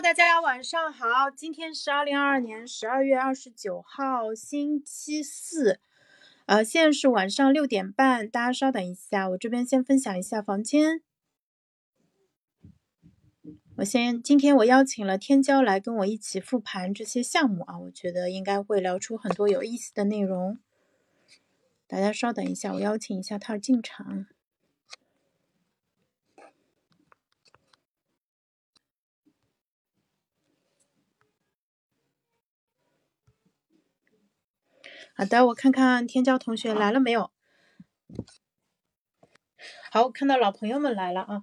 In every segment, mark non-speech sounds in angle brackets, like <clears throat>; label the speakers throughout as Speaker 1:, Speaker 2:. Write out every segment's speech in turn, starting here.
Speaker 1: 大家晚上好，今天是二零二二年十二月二十九号，星期四，呃，现在是晚上六点半，大家稍等一下，我这边先分享一下房间。我先，今天我邀请了天骄来跟我一起复盘这些项目啊，我觉得应该会聊出很多有意思的内容。大家稍等一下，我邀请一下他进场。好的，我看看天骄同学来了没有？好，我看到老朋友们来了啊。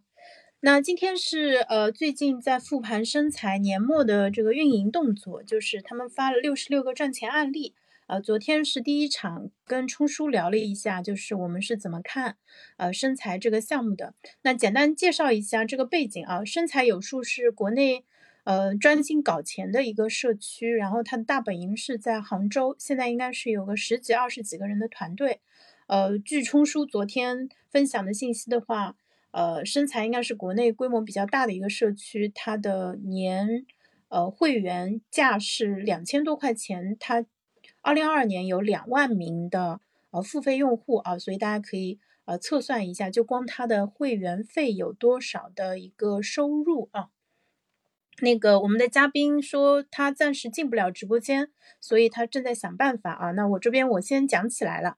Speaker 1: 那今天是呃最近在复盘身材年末的这个运营动作，就是他们发了六十六个赚钱案例。呃，昨天是第一场，跟冲叔聊了一下，就是我们是怎么看呃身材这个项目的。那简单介绍一下这个背景啊，身材有数是国内。呃，专心搞钱的一个社区，然后它的大本营是在杭州，现在应该是有个十几、二十几个人的团队。呃，据冲叔昨天分享的信息的话，呃，身材应该是国内规模比较大的一个社区，它的年呃会员价是两千多块钱，它二零二二年有两万名的呃付费用户啊，所以大家可以呃测算一下，就光它的会员费有多少的一个收入啊。那个我们的嘉宾说他暂时进不了直播间，所以他正在想办法啊。那我这边我先讲起来了，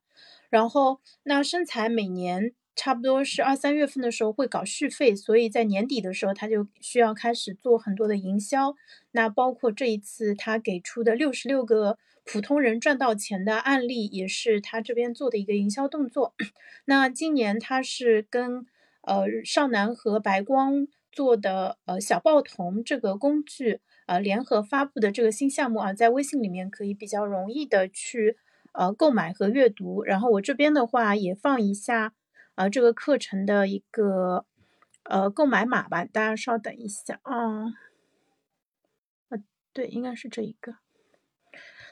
Speaker 1: 然后那身材每年差不多是二三月份的时候会搞续费，所以在年底的时候他就需要开始做很多的营销。那包括这一次他给出的六十六个普通人赚到钱的案例，也是他这边做的一个营销动作。<coughs> 那今年他是跟呃少男和白光。做的呃小报童这个工具呃联合发布的这个新项目啊，在微信里面可以比较容易的去呃购买和阅读。然后我这边的话也放一下啊这个课程的一个呃购买码吧，大家稍等一下啊。呃对，应该是这一个。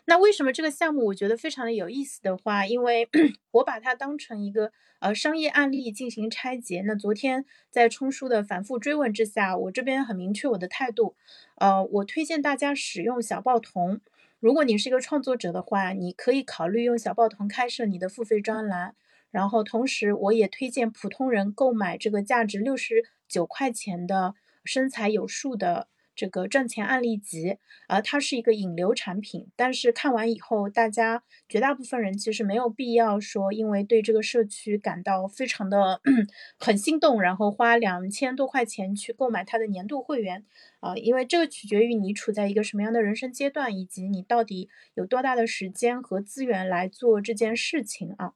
Speaker 1: 那为什么这个项目我觉得非常的有意思的话，因为 <clears throat> 我把它当成一个呃商业案例进行拆解。那昨天在冲叔的反复追问之下，我这边很明确我的态度，呃，我推荐大家使用小报童。如果你是一个创作者的话，你可以考虑用小报童开设你的付费专栏。然后同时我也推荐普通人购买这个价值六十九块钱的身材有数的。这个赚钱案例集，呃，它是一个引流产品，但是看完以后，大家绝大部分人其实没有必要说，因为对这个社区感到非常的 <clears throat> 很心动，然后花两千多块钱去购买它的年度会员，啊，因为这个取决于你处在一个什么样的人生阶段，以及你到底有多大的时间和资源来做这件事情啊，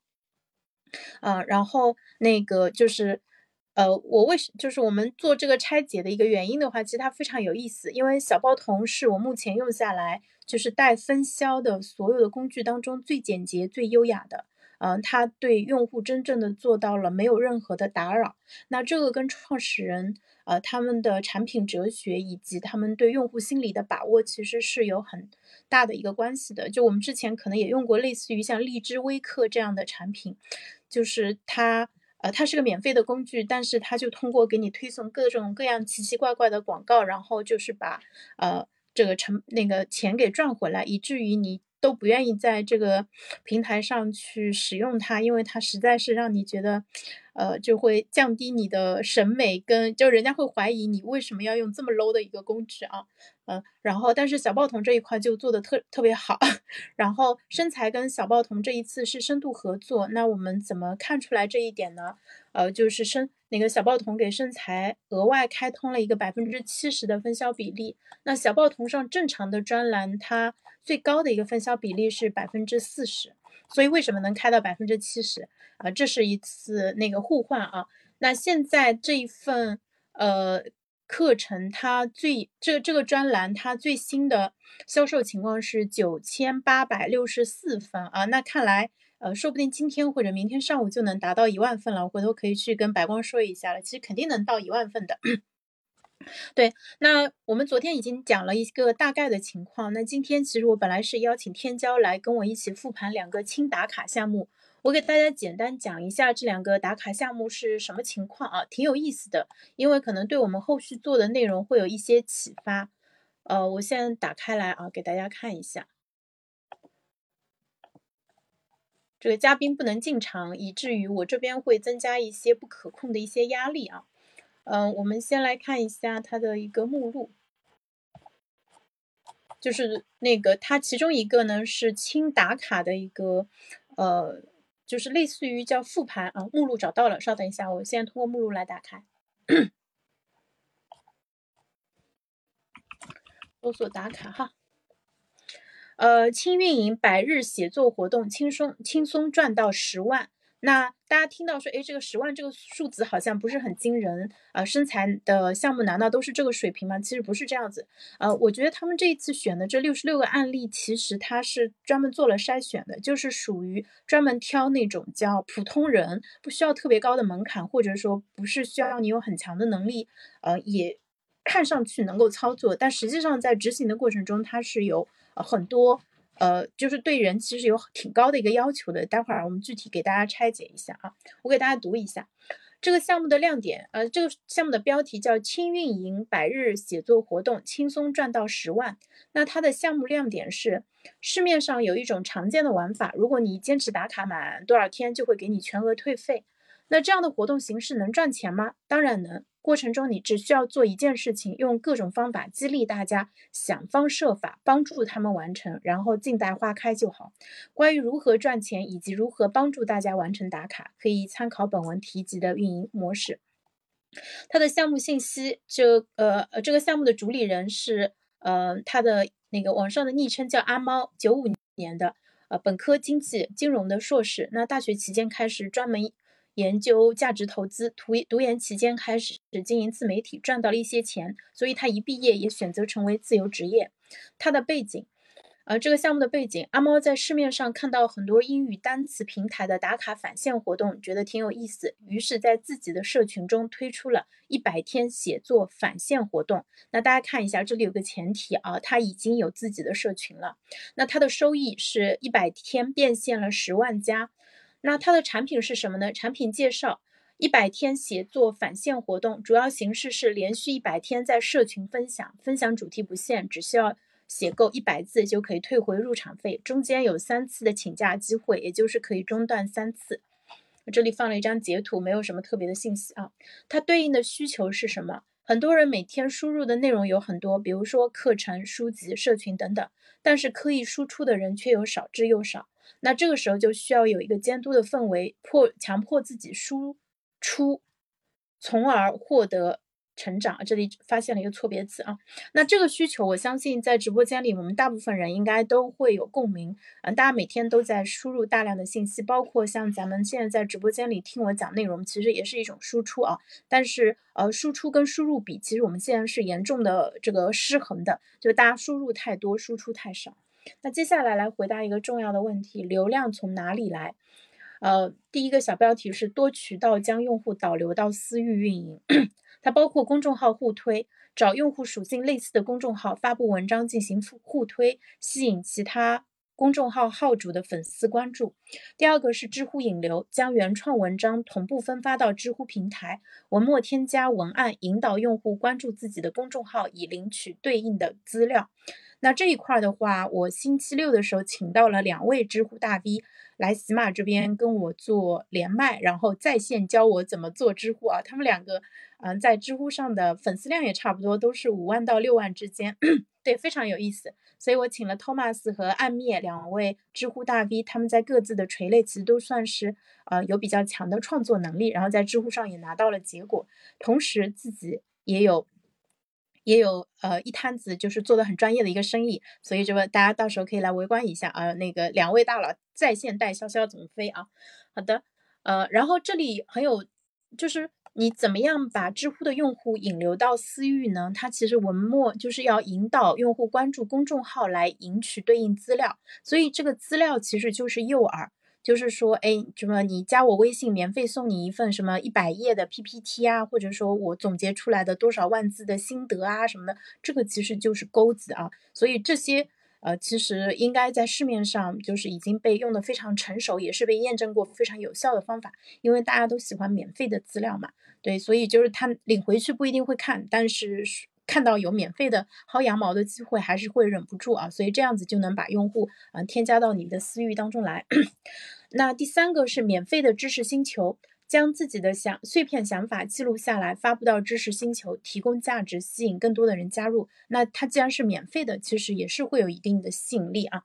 Speaker 1: 呃，然后那个就是。呃，我为什就是我们做这个拆解的一个原因的话，其实它非常有意思，因为小包童是我目前用下来就是带分销的所有的工具当中最简洁、最优雅的。嗯，它对用户真正的做到了没有任何的打扰。那这个跟创始人呃他们的产品哲学以及他们对用户心理的把握其实是有很大的一个关系的。就我们之前可能也用过类似于像荔枝微课这样的产品，就是它。呃，它是个免费的工具，但是它就通过给你推送各种各样奇奇怪怪的广告，然后就是把呃这个成那个钱给赚回来，以至于你都不愿意在这个平台上去使用它，因为它实在是让你觉得。呃，就会降低你的审美，跟就人家会怀疑你为什么要用这么 low 的一个工具啊，嗯，然后但是小报童这一块就做的特特别好，<laughs> 然后身材跟小报童这一次是深度合作，那我们怎么看出来这一点呢？呃，就是身那个小报童给身材额外开通了一个百分之七十的分销比例，那小报童上正常的专栏它最高的一个分销比例是百分之四十。所以为什么能开到百分之七十啊？这是一次那个互换啊。那现在这一份呃课程，它最这这个专栏它最新的销售情况是九千八百六十四分啊。那看来呃，说不定今天或者明天上午就能达到一万份了。我回头可以去跟白光说一下了。其实肯定能到一万份的。<clears throat> 对，那我们昨天已经讲了一个大概的情况。那今天其实我本来是邀请天骄来跟我一起复盘两个轻打卡项目，我给大家简单讲一下这两个打卡项目是什么情况啊，挺有意思的，因为可能对我们后续做的内容会有一些启发。呃，我先打开来啊，给大家看一下。这个嘉宾不能进场，以至于我这边会增加一些不可控的一些压力啊。嗯，我们先来看一下它的一个目录，就是那个它其中一个呢是轻打卡的一个，呃，就是类似于叫复盘啊。目录找到了，稍等一下，我现在通过目录来打开，<coughs> 搜索打卡哈。呃，轻运营百日写作活动，轻松轻松赚到十万。那大家听到说，哎，这个十万这个数字好像不是很惊人啊？生财的项目难道都是这个水平吗？其实不是这样子。呃，我觉得他们这一次选的这六十六个案例，其实他是专门做了筛选的，就是属于专门挑那种叫普通人，不需要特别高的门槛，或者说不是需要你有很强的能力，呃，也看上去能够操作，但实际上在执行的过程中，它是有。很多，呃，就是对人其实有挺高的一个要求的。待会儿我们具体给大家拆解一下啊，我给大家读一下这个项目的亮点。呃，这个项目的标题叫“轻运营百日写作活动，轻松赚到十万”。那它的项目亮点是，市面上有一种常见的玩法，如果你坚持打卡满多少天，就会给你全额退费。那这样的活动形式能赚钱吗？当然能。过程中，你只需要做一件事情，用各种方法激励大家，想方设法帮助他们完成，然后静待花开就好。关于如何赚钱以及如何帮助大家完成打卡，可以参考本文提及的运营模式。它的项目信息，这呃呃，这个项目的主理人是呃他的那个网上的昵称叫阿猫，九五年的，呃本科经济金融的硕士，那大学期间开始专门。研究价值投资，读读研期间开始经营自媒体，赚到了一些钱，所以他一毕业也选择成为自由职业。他的背景，呃，这个项目的背景，阿猫在市面上看到很多英语单词平台的打卡返现活动，觉得挺有意思，于是，在自己的社群中推出了一百天写作返现活动。那大家看一下，这里有个前提啊，他已经有自己的社群了。那他的收益是一百天变现了十万加。那它的产品是什么呢？产品介绍：一百天写作返现活动，主要形式是连续一百天在社群分享，分享主题不限，只需要写够一百字就可以退回入场费，中间有三次的请假机会，也就是可以中断三次。这里放了一张截图，没有什么特别的信息啊。它对应的需求是什么？很多人每天输入的内容有很多，比如说课程、书籍、社群等等，但是刻意输出的人却有少之又少。那这个时候就需要有一个监督的氛围，迫强迫自己输出，从而获得成长。这里发现了一个错别字啊。那这个需求，我相信在直播间里，我们大部分人应该都会有共鸣。嗯，大家每天都在输入大量的信息，包括像咱们现在在直播间里听我讲内容，其实也是一种输出啊。但是，呃，输出跟输入比，其实我们现在是严重的这个失衡的，就大家输入太多，输出太少。那接下来来回答一个重要的问题：流量从哪里来？呃，第一个小标题是多渠道将用户导流到私域运营，<clears throat> 它包括公众号互推，找用户属性类似的公众号发布文章进行互推，吸引其他公众号号主的粉丝关注。第二个是知乎引流，将原创文章同步分发到知乎平台，文末添加文案，引导用户关注自己的公众号，以领取对应的资料。那这一块的话，我星期六的时候请到了两位知乎大 V 来喜马这边跟我做连麦，然后在线教我怎么做知乎啊。他们两个，嗯，在知乎上的粉丝量也差不多，都是五万到六万之间，<clears throat> 对，非常有意思。所以我请了 Thomas 和暗灭两位知乎大 V，他们在各自的垂类其实都算是呃有比较强的创作能力，然后在知乎上也拿到了结果，同时自己也有。也有呃一摊子就是做的很专业的一个生意，所以这个大家到时候可以来围观一下啊。那个两位大佬在线带潇潇怎么飞啊？好的，呃，然后这里很有，就是你怎么样把知乎的用户引流到私域呢？它其实文末就是要引导用户关注公众号来赢取对应资料，所以这个资料其实就是诱饵。就是说，哎，什么？你加我微信，免费送你一份什么一百页的 PPT 啊，或者说我总结出来的多少万字的心得啊什么的，这个其实就是钩子啊。所以这些，呃，其实应该在市面上就是已经被用的非常成熟，也是被验证过非常有效的方法。因为大家都喜欢免费的资料嘛，对，所以就是他领回去不一定会看，但是。看到有免费的薅羊毛的机会，还是会忍不住啊，所以这样子就能把用户啊添加到你的私域当中来。<clears throat> 那第三个是免费的知识星球，将自己的想碎片想法记录下来，发布到知识星球，提供价值，吸引更多的人加入。那它既然是免费的，其实也是会有一定的吸引力啊。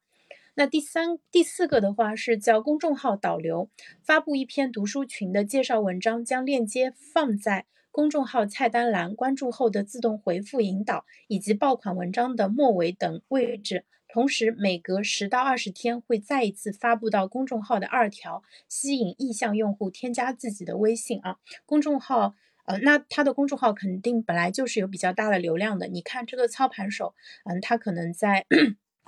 Speaker 1: 那第三、第四个的话是叫公众号导流，发布一篇读书群的介绍文章，将链接放在。公众号菜单栏关注后的自动回复引导，以及爆款文章的末尾等位置，同时每隔十到二十天会再一次发布到公众号的二条，吸引意向用户添加自己的微信啊。公众号，呃，那他的公众号肯定本来就是有比较大的流量的。你看这个操盘手，嗯，他可能在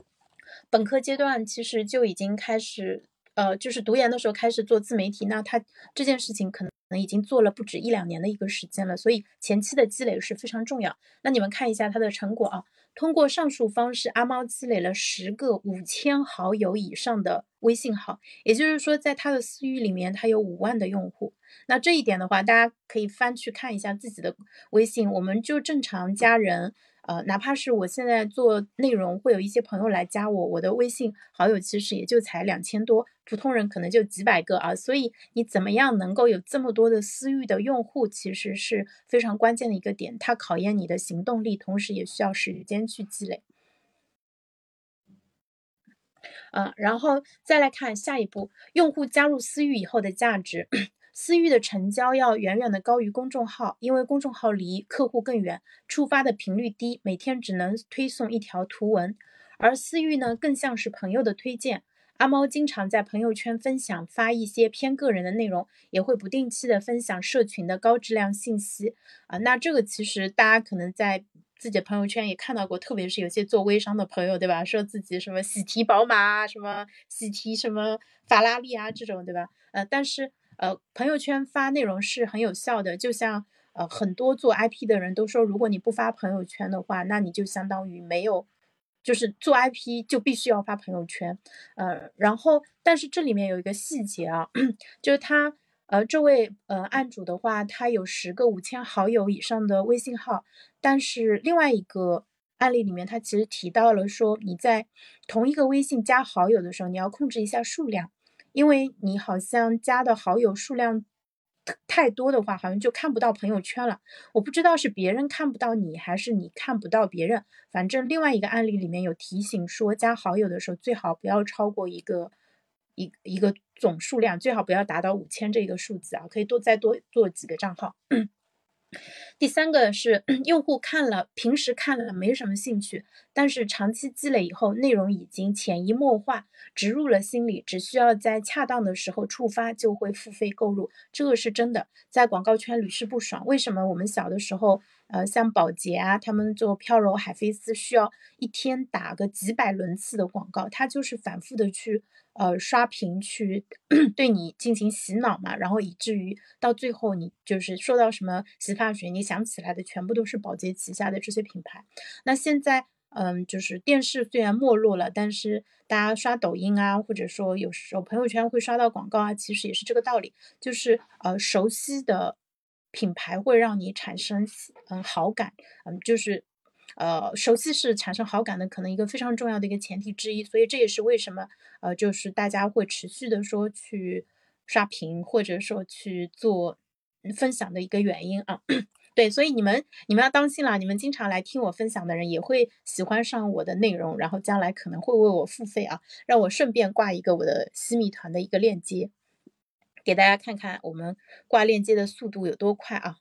Speaker 1: <clears throat> 本科阶段其实就已经开始。呃，就是读研的时候开始做自媒体，那他这件事情可能可能已经做了不止一两年的一个时间了，所以前期的积累是非常重要。那你们看一下他的成果啊，通过上述方式，阿猫积累了十个五千好友以上的微信号，也就是说，在他的私域里面，他有五万的用户。那这一点的话，大家可以翻去看一下自己的微信，我们就正常加人。呃，哪怕是我现在做内容，会有一些朋友来加我，我的微信好友其实也就才两千多，普通人可能就几百个啊。所以你怎么样能够有这么多的私域的用户，其实是非常关键的一个点，它考验你的行动力，同时也需要时间去积累。嗯，然后再来看下一步，用户加入私域以后的价值。私域的成交要远远的高于公众号，因为公众号离客户更远，触发的频率低，每天只能推送一条图文。而私域呢，更像是朋友的推荐。阿猫经常在朋友圈分享发一些偏个人的内容，也会不定期的分享社群的高质量信息啊。那这个其实大家可能在自己的朋友圈也看到过，特别是有些做微商的朋友，对吧？说自己什么喜提宝马，什么喜提什么法拉利啊这种，对吧？呃，但是。呃，朋友圈发内容是很有效的，就像呃很多做 IP 的人都说，如果你不发朋友圈的话，那你就相当于没有，就是做 IP 就必须要发朋友圈。呃，然后但是这里面有一个细节啊，<coughs> 就是他呃这位呃案主的话，他有十个五千好友以上的微信号，但是另外一个案例里面，他其实提到了说，你在同一个微信加好友的时候，你要控制一下数量。因为你好像加的好友数量太多的话，好像就看不到朋友圈了。我不知道是别人看不到你，还是你看不到别人。反正另外一个案例里面有提醒说，加好友的时候最好不要超过一个一一个总数量，最好不要达到五千这个数字啊，可以多再多做几个账号。<clears throat> 第三个是用户看了，平时看了没什么兴趣，但是长期积累以后，内容已经潜移默化植入了心里，只需要在恰当的时候触发，就会付费购入。这个是真的，在广告圈屡试不爽。为什么我们小的时候，呃，像宝洁啊，他们做飘柔、海飞丝，需要一天打个几百轮次的广告，它就是反复的去。呃，刷屏去 <clears throat> 对你进行洗脑嘛，然后以至于到最后你就是说到什么洗发水，你想起来的全部都是宝洁旗下的这些品牌。那现在，嗯，就是电视虽然没落了，但是大家刷抖音啊，或者说有时候朋友圈会刷到广告啊，其实也是这个道理，就是呃，熟悉的品牌会让你产生嗯好感，嗯，就是。呃，熟悉是产生好感的可能一个非常重要的一个前提之一，所以这也是为什么呃，就是大家会持续的说去刷屏或者说去做分享的一个原因啊。<coughs> 对，所以你们你们要当心了，你们经常来听我分享的人也会喜欢上我的内容，然后将来可能会为我付费啊，让我顺便挂一个我的西米团的一个链接，给大家看看我们挂链接的速度有多快啊。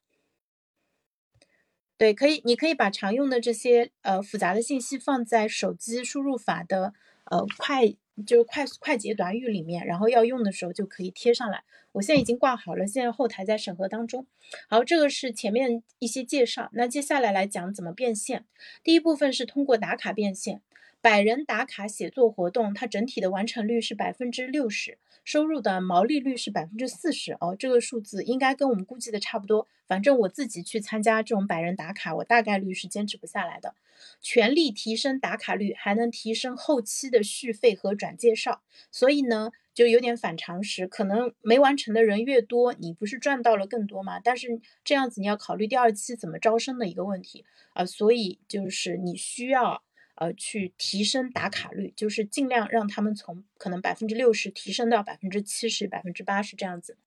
Speaker 1: 对，可以，你可以把常用的这些呃复杂的信息放在手机输入法的呃快就是快快捷短语里面，然后要用的时候就可以贴上来。我现在已经挂好了，现在后台在审核当中。好，这个是前面一些介绍，那接下来来讲怎么变现。第一部分是通过打卡变现，百人打卡写作活动，它整体的完成率是百分之六十。收入的毛利率是百分之四十哦，这个数字应该跟我们估计的差不多。反正我自己去参加这种百人打卡，我大概率是坚持不下来的。全力提升打卡率，还能提升后期的续费和转介绍。所以呢，就有点反常识。可能没完成的人越多，你不是赚到了更多吗？但是这样子你要考虑第二期怎么招生的一个问题啊，所以就是你需要呃去提升打卡率，就是尽量让他们从可能百分之六十提升到百分之七十、百分之八十这样子。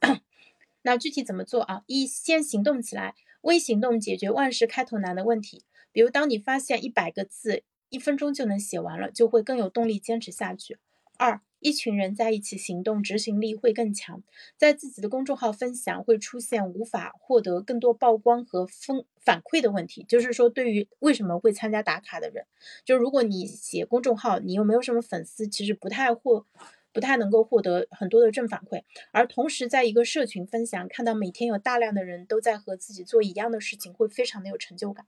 Speaker 1: <clears throat> 那具体怎么做啊？一先行动起来，微行动解决万事开头难的问题。比如，当你发现一百个字一分钟就能写完了，就会更有动力坚持下去。二，一群人在一起行动，执行力会更强。在自己的公众号分享会出现无法获得更多曝光和分反馈的问题，就是说，对于为什么会参加打卡的人，就如果你写公众号，你又没有什么粉丝，其实不太获。不太能够获得很多的正反馈，而同时在一个社群分享，看到每天有大量的人都在和自己做一样的事情，会非常的有成就感。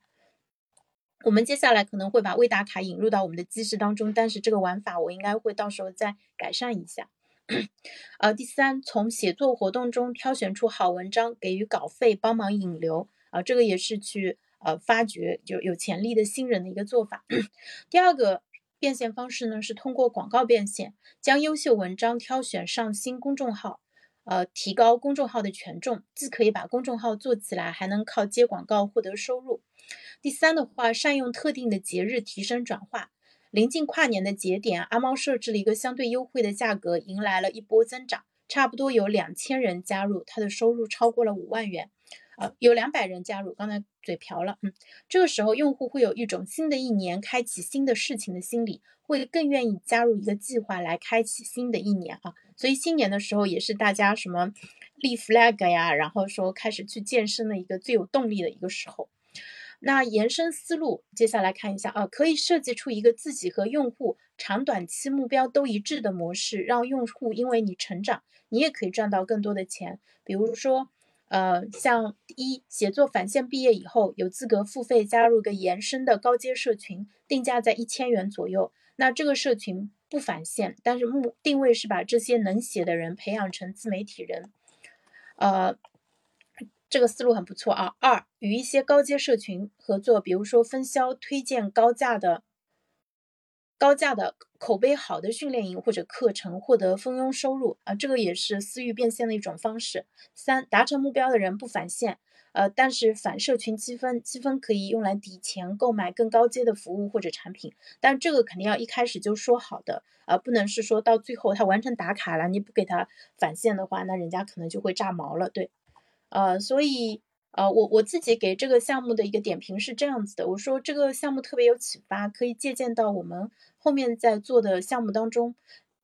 Speaker 1: 我们接下来可能会把未打卡引入到我们的机制当中，但是这个玩法我应该会到时候再改善一下。<clears throat> 呃，第三，从写作活动中挑选出好文章，给予稿费帮忙引流啊，这个也是去呃发掘就有潜力的新人的一个做法。<clears throat> 第二个。变现方式呢是通过广告变现，将优秀文章挑选上新公众号，呃，提高公众号的权重，既可以把公众号做起来，还能靠接广告获得收入。第三的话，善用特定的节日提升转化，临近跨年的节点，阿猫设置了一个相对优惠的价格，迎来了一波增长，差不多有两千人加入，他的收入超过了五万元。呃，有两百人加入，刚才嘴瓢了，嗯，这个时候用户会有一种新的一年开启新的事情的心理，会更愿意加入一个计划来开启新的一年啊，所以新年的时候也是大家什么立 flag 呀，然后说开始去健身的一个最有动力的一个时候。那延伸思路，接下来看一下啊，可以设计出一个自己和用户长短期目标都一致的模式，让用户因为你成长，你也可以赚到更多的钱，比如说。呃，像一写作返现毕业以后，有资格付费加入个延伸的高阶社群，定价在一千元左右。那这个社群不返现，但是目定位是把这些能写的人培养成自媒体人。呃，这个思路很不错啊。二，与一些高阶社群合作，比如说分销推荐高价的。高价的口碑好的训练营或者课程获得蜂拥收入啊，这个也是私域变现的一种方式。三，达成目标的人不返现，呃，但是返社群积分，积分可以用来抵钱购买更高阶的服务或者产品。但这个肯定要一开始就说好的，呃，不能是说到最后他完成打卡了，你不给他返现的话，那人家可能就会炸毛了。对，呃，所以。呃，我我自己给这个项目的一个点评是这样子的，我说这个项目特别有启发，可以借鉴到我们后面在做的项目当中。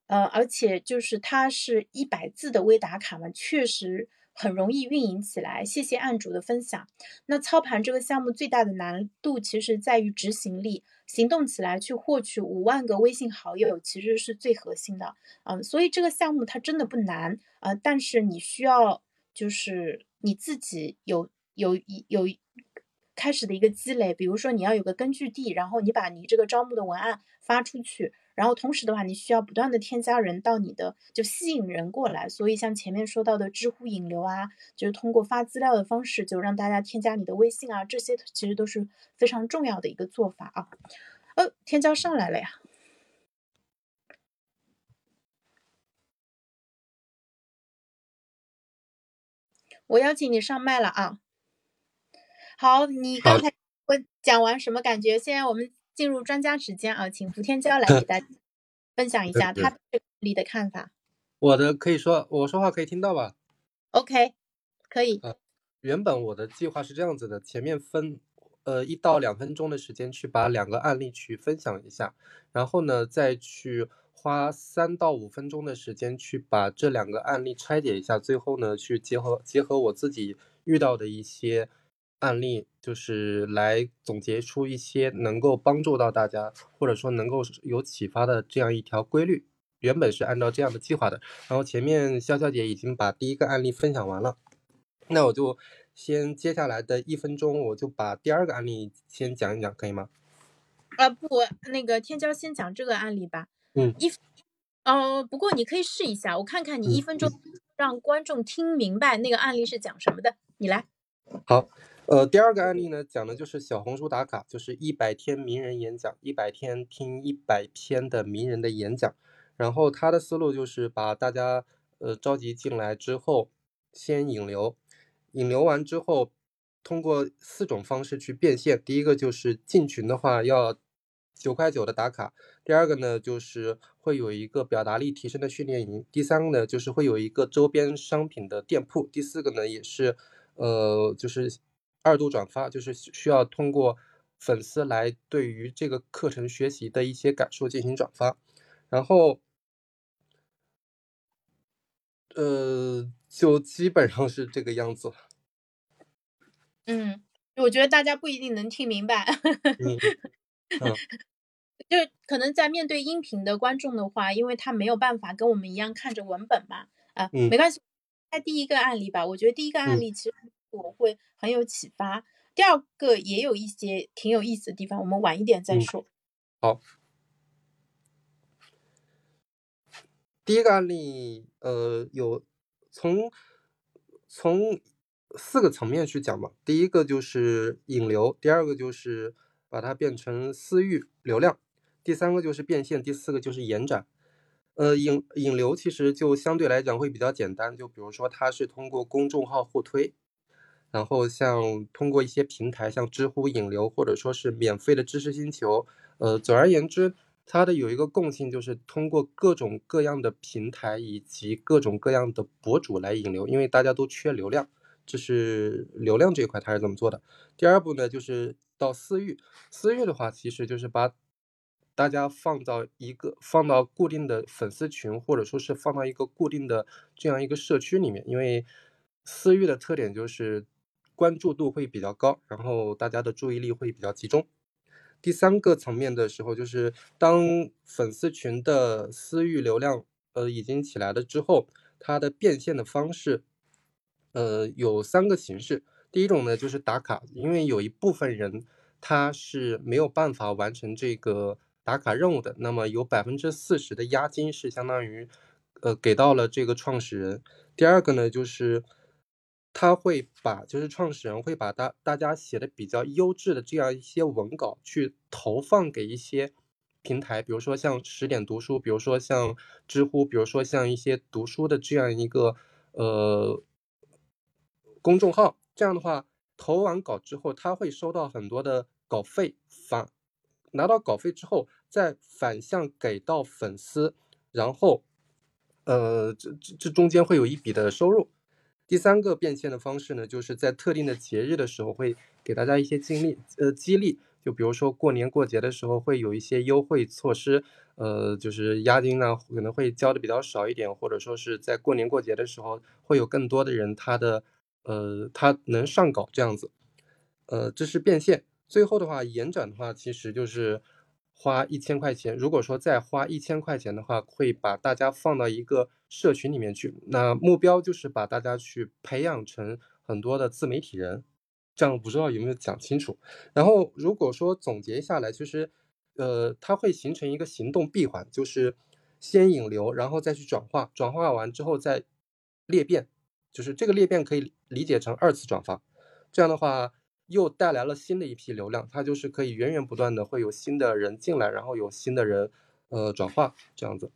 Speaker 1: 呃，而且就是它是一百字的微打卡嘛，确实很容易运营起来。谢谢案主的分享。那操盘这个项目最大的难度其实在于执行力，行动起来去获取五万个微信好友，其实是最核心的。嗯，所以这个项目它真的不难呃，但是你需要就是你自己有。有一有开始的一个积累，比如说你要有个根据地，然后你把你这个招募的文案发出去，然后同时的话，你需要不断的添加人到你的，就吸引人过来。所以像前面说到的知乎引流啊，就是通过发资料的方式，就让大家添加你的微信啊，这些其实都是非常重要的一个做法啊。呃，添加上来了呀，我邀请你上麦了啊。好，你刚才我讲完什么感觉？现在我们进入专家时间啊，请福天骄来给大家 <laughs> 分享一下他对里的看法。
Speaker 2: 我的可以说，我说话可以听到吧
Speaker 1: ？OK，可以。
Speaker 2: 呃，原本我的计划是这样子的，前面分呃一到两分钟的时间去把两个案例去分享一下，然后呢再去花三到五分钟的时间去把这两个案例拆解一下，最后呢去结合结合我自己遇到的一些。案例就是来总结出一些能够帮助到大家，或者说能够有启发的这样一条规律。原本是按照这样的计划的，然后前面潇潇姐已经把第一个案例分享完了，那我就先接下来的一分钟，我就把第二个案例先讲一讲，可以吗？
Speaker 1: 啊不，那个天骄先讲这个案例吧。
Speaker 2: 嗯。
Speaker 1: 一，呃，不过你可以试一下，我看看你一分钟让观众听明白那个案例是讲什么的，你来。
Speaker 2: 好。呃，第二个案例呢，讲的就是小红书打卡，就是一百天名人演讲，一百天听一百篇的名人的演讲。然后他的思路就是把大家呃召集进来之后，先引流，引流完之后，通过四种方式去变现。第一个就是进群的话要九块九的打卡，第二个呢就是会有一个表达力提升的训练营，第三个呢就是会有一个周边商品的店铺，第四个呢也是呃就是二度转发，就是需要通过粉丝来对于这个课程学习的一些感受进行转发，然后。呃，就基本上是这个样子。
Speaker 1: 嗯，我觉得大家不一定能听明白。<laughs>
Speaker 2: 嗯，
Speaker 1: 就可能在面对音频的观众的话，因为他没有办法跟我们一样看着文本嘛。啊，没关系。开第一个案例吧，我觉得第一个案例其实我会很有启发。第二个也有一些挺有意思的地方，我们晚一点再说。
Speaker 2: 好。第一个案例，呃，有从从四个层面去讲吧。第一个就是引流，第二个就是把它变成私域流量，第三个就是变现，第四个就是延展。呃，引引流其实就相对来讲会比较简单，就比如说它是通过公众号互推，然后像通过一些平台，像知乎引流，或者说是免费的知识星球。呃，总而言之。它的有一个共性，就是通过各种各样的平台以及各种各样的博主来引流，因为大家都缺流量，这是流量这一块它是怎么做的。第二步呢，就是到私域，私域的话，其实就是把大家放到一个放到固定的粉丝群，或者说是放到一个固定的这样一个社区里面，因为私域的特点就是关注度会比较高，然后大家的注意力会比较集中。第三个层面的时候，就是当粉丝群的私域流量呃已经起来了之后，它的变现的方式，呃有三个形式。第一种呢就是打卡，因为有一部分人他是没有办法完成这个打卡任务的，那么有百分之四十的押金是相当于呃给到了这个创始人。第二个呢就是。他会把，就是创始人会把大大家写的比较优质的这样一些文稿去投放给一些平台，比如说像十点读书，比如说像知乎，比如说像一些读书的这样一个呃公众号。这样的话，投完稿之后，他会收到很多的稿费，反拿到稿费之后，再反向给到粉丝，然后呃这这这中间会有一笔的收入。第三个变现的方式呢，就是在特定的节日的时候，会给大家一些激励，呃，激励。就比如说过年过节的时候，会有一些优惠措施，呃，就是押金呢可能会交的比较少一点，或者说是在过年过节的时候，会有更多的人他的，呃，他能上稿这样子，呃，这是变现。最后的话，延展的话，其实就是。花一千块钱，如果说再花一千块钱的话，会把大家放到一个社群里面去。那目标就是把大家去培养成很多的自媒体人，这样不知道有没有讲清楚。然后如果说总结下来，其实，呃，它会形成一个行动闭环，就是先引流，然后再去转化，转化完之后再裂变，就是这个裂变可以理解成二次转发。这样的话。又带来了新的一批流量，它就是可以源源不断的会有新的人进来，然后有新的人，呃，转化这样子。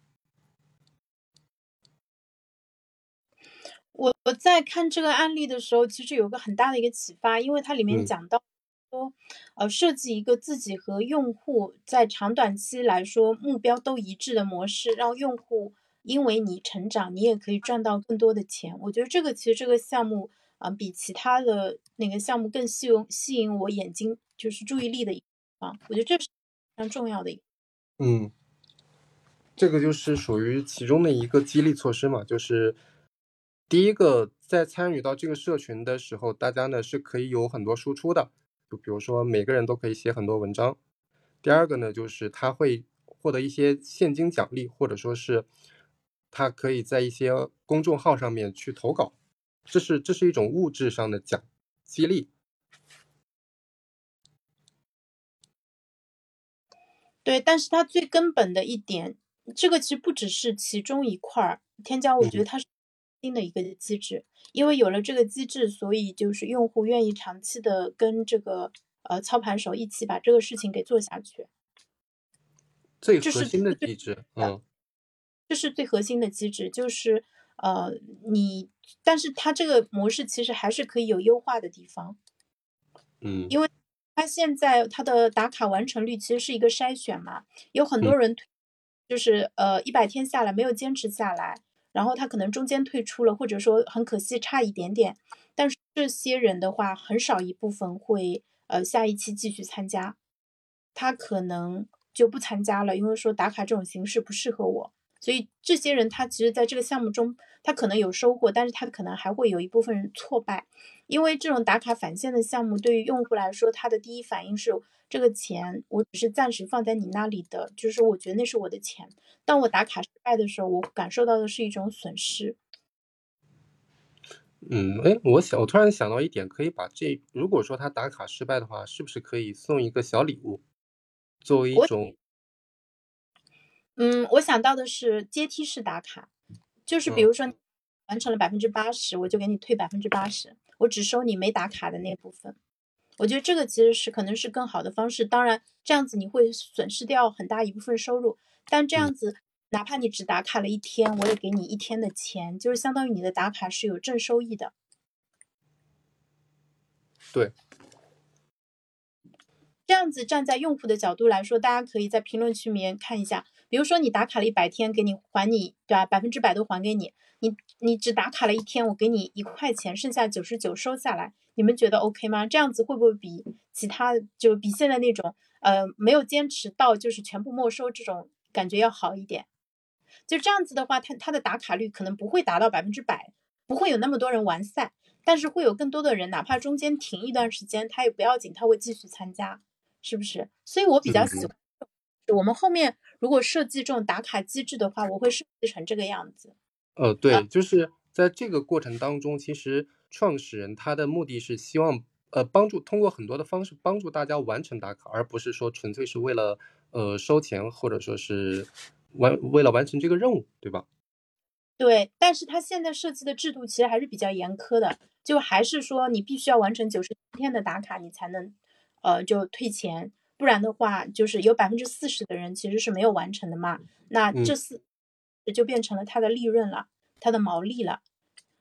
Speaker 1: 我我在看这个案例的时候，其实有个很大的一个启发，因为它里面讲到说，呃，设计一个自己和用户在长短期来说目标都一致的模式，让用户因为你成长，你也可以赚到更多的钱。我觉得这个其实这个项目。啊，比其他的哪个项目更吸引吸引我眼睛，就是注意力的一啊，我觉得这是非常重要的一个。
Speaker 2: 嗯，这个就是属于其中的一个激励措施嘛，就是第一个在参与到这个社群的时候，大家呢是可以有很多输出的，就比如说每个人都可以写很多文章。第二个呢，就是他会获得一些现金奖励，或者说是他可以在一些公众号上面去投稿。这是这是一种物质上的奖激励，
Speaker 1: 对，但是它最根本的一点，这个其实不只是其中一块儿添加，我觉得它是新的一个机制，因为有了这个机制，所以就是用户愿意长期的跟这个呃操盘手一起把这个事情给做下去，
Speaker 2: 最。核心的机制，嗯。
Speaker 1: 这是最核心的机制，就是呃，你，但是它这个模式其实还是可以有优化的地方，
Speaker 2: 嗯，
Speaker 1: 因为它现在它的打卡完成率其实是一个筛选嘛，有很多人就是呃一百天下来没有坚持下来，然后他可能中间退出了，或者说很可惜差一点点，但是这些人的话很少一部分会呃下一期继续参加，他可能就不参加了，因为说打卡这种形式不适合我。所以这些人他其实在这个项目中，他可能有收获，但是他可能还会有一部分人挫败，因为这种打卡返现的项目对于用户来说，他的第一反应是这个钱我只是暂时放在你那里的，就是我觉得那是我的钱。当我打卡失败的时候，我感受到的是一种损失。
Speaker 2: 嗯，哎，我想我突然想到一点，可以把这如果说他打卡失败的话，是不是可以送一个小礼物，作为一种。
Speaker 1: 嗯，我想到的是阶梯式打卡，就是比如说完成了百分之八十，我就给你退百分之八十，我只收你没打卡的那部分。我觉得这个其实是可能是更好的方式。当然，这样子你会损失掉很大一部分收入，但这样子哪怕你只打卡了一天，我也给你一天的钱，就是相当于你的打卡是有正收益的。
Speaker 2: 对。
Speaker 1: 这样子站在用户的角度来说，大家可以在评论区里面看一下。比如说你打卡了一百天，给你还你，对吧？百分之百都还给你。你你只打卡了一天，我给你一块钱，剩下九十九收下来。你们觉得 OK 吗？这样子会不会比其他就比现在那种呃没有坚持到就是全部没收这种感觉要好一点？就这样子的话，他他的打卡率可能不会达到百分之百，不会有那么多人完赛，但是会有更多的人，哪怕中间停一段时间，他也不要紧，他会继续参加。是不是？所以我比较喜欢我们后面如果设计这种打卡机制的话，我会设计成这个样子。
Speaker 2: 呃，对，就是在这个过程当中，其实创始人他的目的是希望呃帮助通过很多的方式帮助大家完成打卡，而不是说纯粹是为了呃收钱或者说是完为了完成这个任务，对吧？
Speaker 1: 对，但是他现在设计的制度其实还是比较严苛的，就还是说你必须要完成九十天的打卡，你才能。呃，就退钱，不然的话，就是有百分之四十的人其实是没有完成的嘛。那这四就变成了他的利润了，他的毛利了。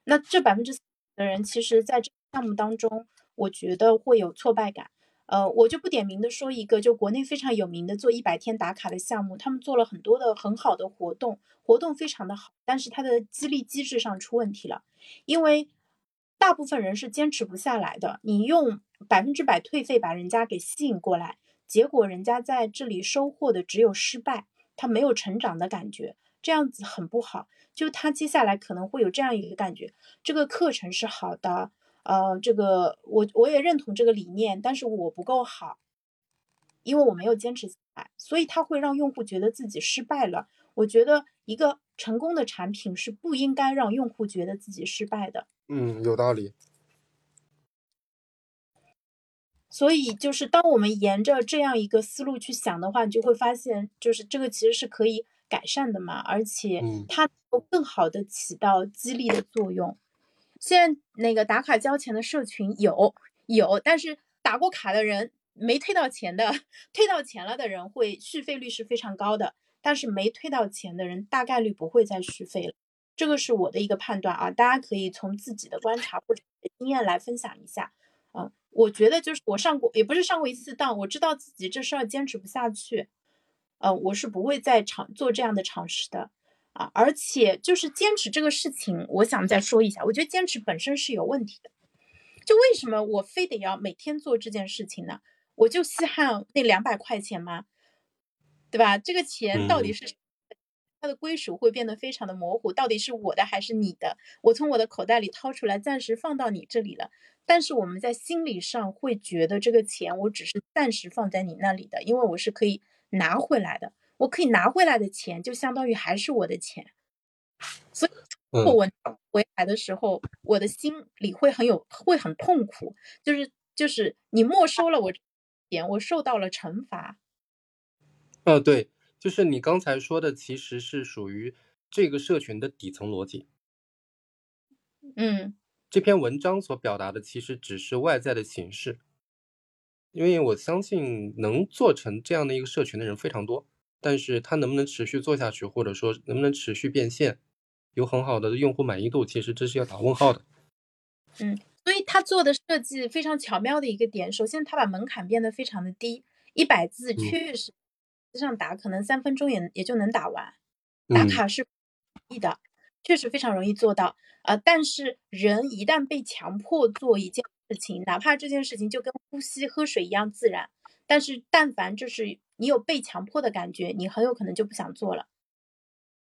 Speaker 1: 那这百分之四的人，其实在这个项目当中，我觉得会有挫败感。呃，我就不点名的说一个，就国内非常有名的做一百天打卡的项目，他们做了很多的很好的活动，活动非常的好，但是它的激励机制上出问题了，因为大部分人是坚持不下来的。你用。百分之百退费把人家给吸引过来，结果人家在这里收获的只有失败，他没有成长的感觉，这样子很不好。就他接下来可能会有这样一个感觉：这个课程是好的，呃，这个我我也认同这个理念，但是我不够好，因为我没有坚持下来，所以他会让用户觉得自己失败了。我觉得一个成功的产品是不应该让用户觉得自己失败的。
Speaker 2: 嗯，有道理。
Speaker 1: 所以，就是当我们沿着这样一个思路去想的话，你就会发现，就是这个其实是可以改善的嘛，而且它能更好的起到激励的作用。现在那个打卡交钱的社群有有，但是打过卡的人没退到钱的，退到钱了的人会续费率是非常高的，但是没退到钱的人大概率不会再续费了。这个是我的一个判断啊，大家可以从自己的观察或者经验来分享一下，嗯。我觉得就是我上过，也不是上过一次当，我知道自己这事儿坚持不下去，呃，我是不会再尝做这样的尝试的啊。而且就是坚持这个事情，我想再说一下，我觉得坚持本身是有问题的。就为什么我非得要每天做这件事情呢？我就稀罕那两百块钱吗？对吧？这个钱到底是它的归属会变得非常的模糊，到底是我的还是你的？我从我的口袋里掏出来，暂时放到你这里了。但是我们在心理上会觉得这个钱我只是暂时放在你那里的，因为我是可以拿回来的。我可以拿回来的钱就相当于还是我的钱，所以如果我回来的时候，我的心里会很有会很痛苦，就是就是你没收了我钱，我受到了惩罚。
Speaker 2: 呃，对，就是你刚才说的，其实是属于这个社群的底层逻辑。
Speaker 1: 嗯。
Speaker 2: 这篇文章所表达的其实只是外在的形式，因为我相信能做成这样的一个社群的人非常多，但是它能不能持续做下去，或者说能不能持续变现，有很好的用户满意度，其实这是要打问号的。
Speaker 1: 嗯，所以他做的设计非常巧妙的一个点，首先他把门槛变得非常的低，一百字确实上打可能三分钟也也就能打完，打卡是易的，确实非常容易做到。呃，但是人一旦被强迫做一件事情，哪怕这件事情就跟呼吸、喝水一样自然，但是但凡就是你有被强迫的感觉，你很有可能就不想做了。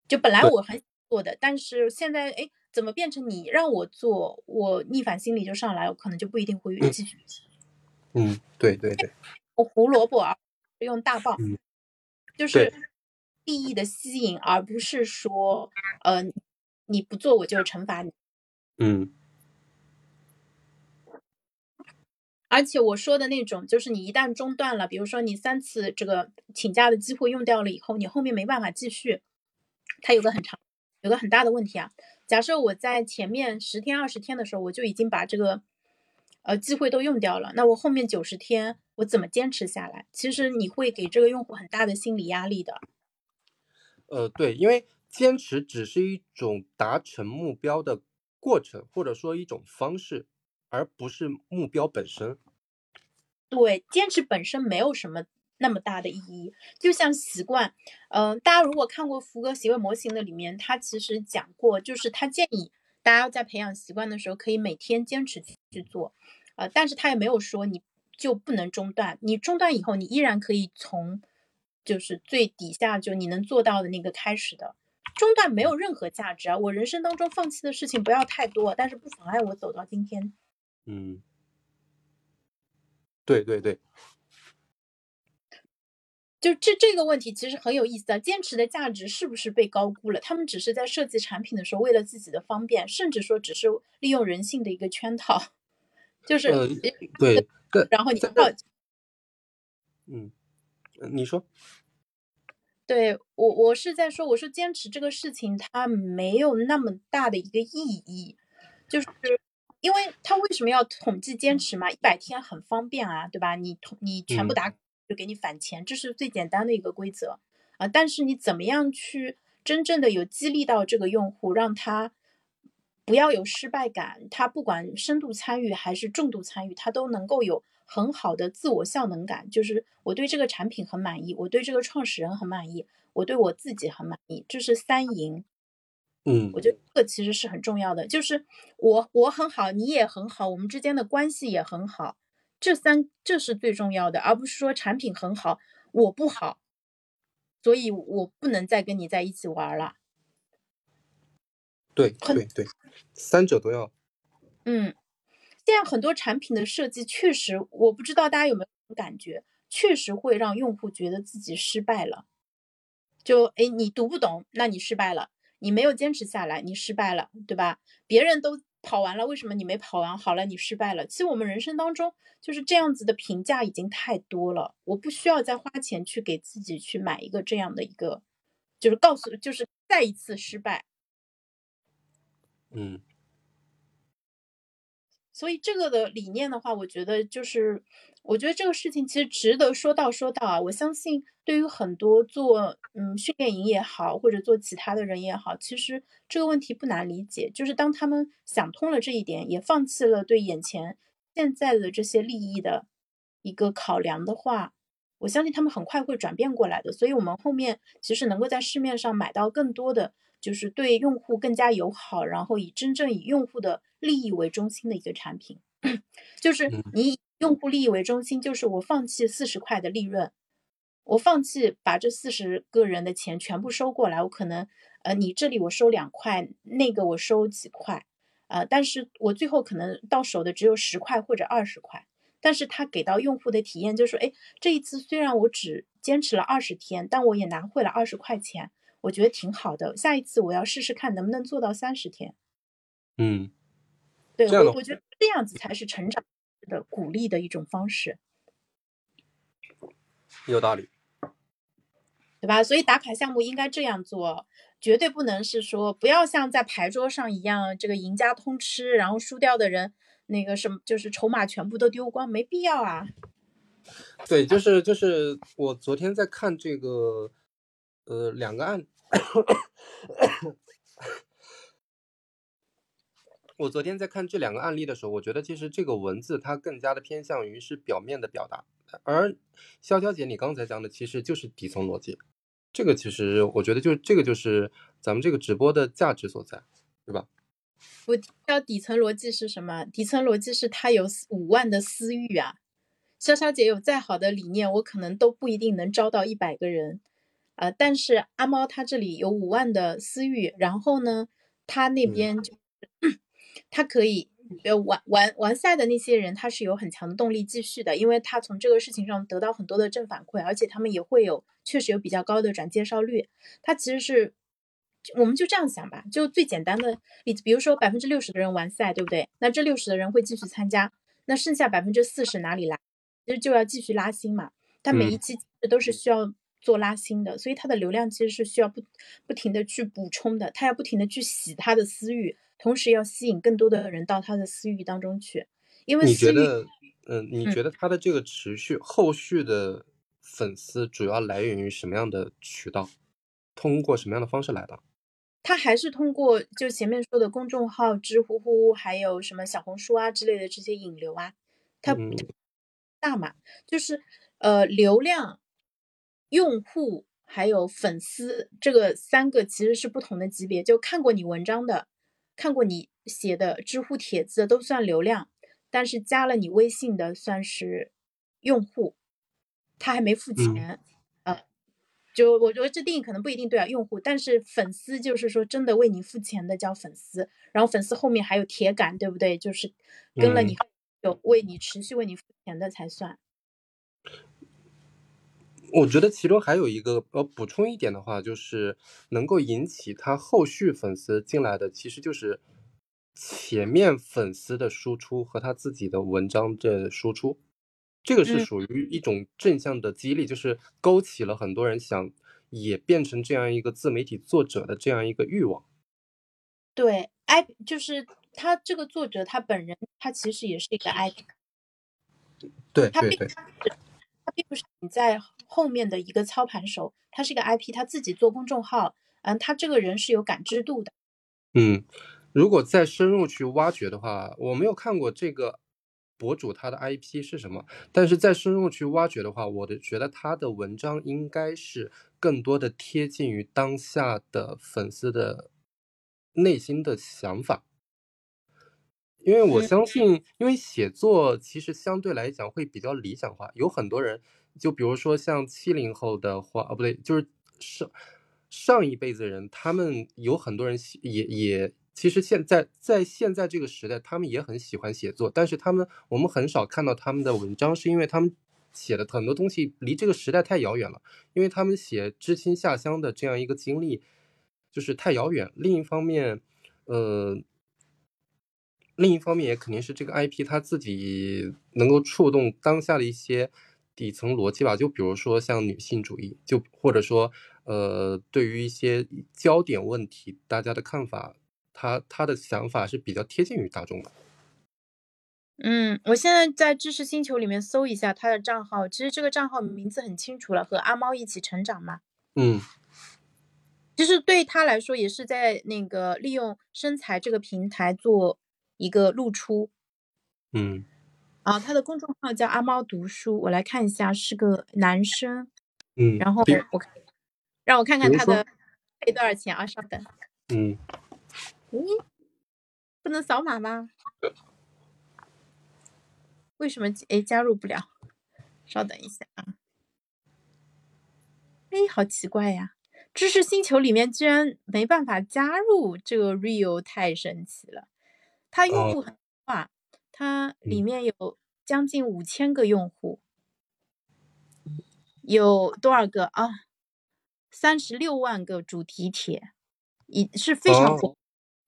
Speaker 1: 就本来我很做的，但是现在哎，怎么变成你让我做，我逆反心理就上来，我可能就不一定会继续。
Speaker 2: 嗯，对对对。
Speaker 1: 我胡萝卜啊，用大棒，就是利益的吸引，而不是说呃。你不做，我就惩罚你。
Speaker 2: 嗯，
Speaker 1: 而且我说的那种，就是你一旦中断了，比如说你三次这个请假的机会用掉了以后，你后面没办法继续。它有个很长、有个很大的问题啊。假设我在前面十天、二十天的时候，我就已经把这个呃机会都用掉了，那我后面九十天我怎么坚持下来？其实你会给这个用户很大的心理压力的。
Speaker 2: 呃，对，因为。坚持只是一种达成目标的过程，或者说一种方式，而不是目标本身。
Speaker 1: 对，坚持本身没有什么那么大的意义。就像习惯，嗯，大家如果看过福格行为模型的里面，他其实讲过，就是他建议大家在培养习惯的时候，可以每天坚持去做，呃，但是他也没有说你就不能中断，你中断以后，你依然可以从就是最底下就你能做到的那个开始的。中断没有任何价值啊！我人生当中放弃的事情不要太多，但是不妨碍我走到今天。
Speaker 2: 嗯，对对对，
Speaker 1: 就这这个问题其实很有意思啊！坚持的价值是不是被高估了？他们只是在设计产品的时候，为了自己的方便，甚至说只是利用人性的一个圈套，<laughs> 就是
Speaker 2: 对对，
Speaker 1: 然后你靠，
Speaker 2: 嗯，你说。
Speaker 1: 对我，我是在说，我说坚持这个事情，它没有那么大的一个意义，就是因为它为什么要统计坚持嘛？一百天很方便啊，对吧？你统你全部打就给你返钱，这是最简单的一个规则啊。但是你怎么样去真正的有激励到这个用户，让他不要有失败感，他不管深度参与还是重度参与，他都能够有。很好的自我效能感，就是我对这个产品很满意，我对这个创始人很满意，我对我自己很满意，这是三赢。
Speaker 2: 嗯，
Speaker 1: 我觉得这个其实是很重要的，就是我我很好，你也很好，我们之间的关系也很好，这三这是最重要的，而不是说产品很好，我不好，所以我不能再跟你在一起玩了。
Speaker 2: 对对对，三者都要。
Speaker 1: 嗯。现在很多产品的设计确实，我不知道大家有没有感觉，确实会让用户觉得自己失败了。就哎，你读不懂，那你失败了；你没有坚持下来，你失败了，对吧？别人都跑完了，为什么你没跑完？好了，你失败了。其实我们人生当中就是这样子的评价已经太多了，我不需要再花钱去给自己去买一个这样的一个，就是告诉，就是再一次失败。
Speaker 2: 嗯。
Speaker 1: 所以这个的理念的话，我觉得就是，我觉得这个事情其实值得说道说道啊。我相信对于很多做嗯训练营也好，或者做其他的人也好，其实这个问题不难理解。就是当他们想通了这一点，也放弃了对眼前现在的这些利益的一个考量的话，我相信他们很快会转变过来的。所以，我们后面其实能够在市面上买到更多的。就是对用户更加友好，然后以真正以用户的利益为中心的一个产品，<coughs> 就是你以用户利益为中心，就是我放弃四十块的利润，我放弃把这四十个人的钱全部收过来，我可能呃你这里我收两块，那个我收几块，呃，但是我最后可能到手的只有十块或者二十块，但是他给到用户的体验就是，哎，这一次虽然我只坚持了二十天，但我也拿回了二十块钱。我觉得挺好的，下一次我要试试看能不能做到三十天。
Speaker 2: 嗯，
Speaker 1: 对我我觉得这样子才是成长的鼓励的一种方式，
Speaker 2: 有道理，
Speaker 1: 对吧？所以打卡项目应该这样做，绝对不能是说不要像在牌桌上一样，这个赢家通吃，然后输掉的人那个什么就是筹码全部都丢光，没必要啊。
Speaker 2: 对，就是就是我昨天在看这个。呃，两个案，我昨天在看这两个案例的时候，我觉得其实这个文字它更加的偏向于是表面的表达，而潇潇姐你刚才讲的其实就是底层逻辑，这个其实我觉得就这个就是咱们这个直播的价值所在，对吧？
Speaker 1: 我知道底层逻辑是什么？底层逻辑是他有五万的私欲啊。潇潇姐有再好的理念，我可能都不一定能招到一百个人，啊，但是阿猫他这里有五万的私域，然后呢，他那边就 <clears throat> 他可以呃完完完赛的那些人，他是有很强的动力继续的，因为他从这个事情上得到很多的正反馈，而且他们也会有确实有比较高的转介绍率。他其实是，我们就这样想吧，就最简单的例子，比如说百分之六十的人完赛，对不对？那这六十的人会继续参加，那剩下百分之四十哪里来？其实就要继续拉新嘛，它每一期都是需要做拉新的，所以它的流量其实是需要不不停的去补充的，它要不停的去洗它的私域，同时要吸引更多的人到它的私域当中去。因为
Speaker 2: 你觉得，嗯，你觉得它的这个持续后续的粉丝主要来源于什么样的渠道？通过什么样的方式来的？
Speaker 1: 它还是通过就前面说的公众号、知乎乎，还有什么小红书啊之类的这些引流啊，它。大嘛，就是呃流量、用户还有粉丝这个三个其实是不同的级别。就看过你文章的、看过你写的知乎帖子的都算流量，但是加了你微信的算是用户，他还没付钱呃，就我觉得这定义可能不一定对啊，用户。但是粉丝就是说真的为你付钱的叫粉丝，然后粉丝后面还有铁杆，对不对？就是跟了你。有为你持续为你付钱的才算。
Speaker 2: 我觉得其中还有一个呃补充一点的话，就是能够引起他后续粉丝进来的，其实就是前面粉丝的输出和他自己的文章的输出，这个是属于一种正向的激励，就是勾起了很多人想也变成这样一个自媒体作者的这样一个欲望。
Speaker 1: 对，I 就是。他这个作者，他本人，他其实也是一个 IP。
Speaker 2: 对对对。
Speaker 1: 他并不是你在后面的一个操盘手，他是一个 IP，他自己做公众号，嗯，他这个人是有感知度的。
Speaker 2: 嗯，如果再深入去挖掘的话，我没有看过这个博主他的 IP 是什么，但是再深入去挖掘的话，我的觉得他的文章应该是更多的贴近于当下的粉丝的内心的想法。因为我相信，因为写作其实相对来讲会比较理想化，有很多人，就比如说像七零后的话，哦不对，就是上上一辈子人，他们有很多人也也，其实现在在现在这个时代，他们也很喜欢写作，但是他们我们很少看到他们的文章，是因为他们写的很多东西离这个时代太遥远了，因为他们写知青下乡的这样一个经历就是太遥远。另一方面，呃。另一方面，也肯定是这个 IP 它自己能够触动当下的一些底层逻辑吧。就比如说像女性主义，就或者说，呃，对于一些焦点问题，大家的看法，他他的想法是比较贴近于大众的。
Speaker 1: 嗯，我现在在知识星球里面搜一下他的账号，其实这个账号名字很清楚了，和阿猫一起成长嘛。
Speaker 2: 嗯，
Speaker 1: 其实对他来说，也是在那个利用身材这个平台做。一个露出，
Speaker 2: 嗯，
Speaker 1: 啊，他的公众号叫阿猫读书，我来看一下，是个男生，
Speaker 2: 嗯，
Speaker 1: 然后我看，让我看看他的配多少钱啊？稍等，
Speaker 2: 嗯，
Speaker 1: 咦，不能扫码吗？为什么哎加入不了？稍等一下啊，哎，好奇怪呀，知识星球里面居然没办法加入，这个 real 太神奇了。他用户很大，它里面有将近五千个用户，有多少个啊？三十六万个主题帖，已是非常火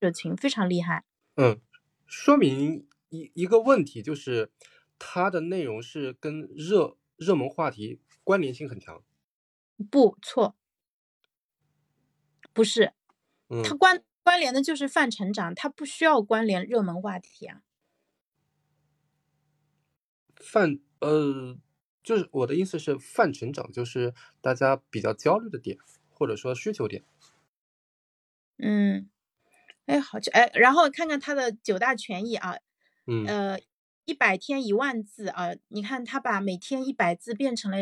Speaker 1: 热情，非常厉害。
Speaker 2: 嗯，说明一一个问题，就是它的内容是跟热热门话题关联性很强。
Speaker 1: 不错，不是，
Speaker 2: 它
Speaker 1: 关。关联的就是泛成长，它不需要关联热门话题啊。
Speaker 2: 泛呃，就是我的意思是泛成长，就是大家比较焦虑的点，或者说需求点。
Speaker 1: 嗯，哎，好，哎，然后看看他的九大权益啊，
Speaker 2: 嗯
Speaker 1: 呃，一百天一万字啊，你看他把每天一百字变成了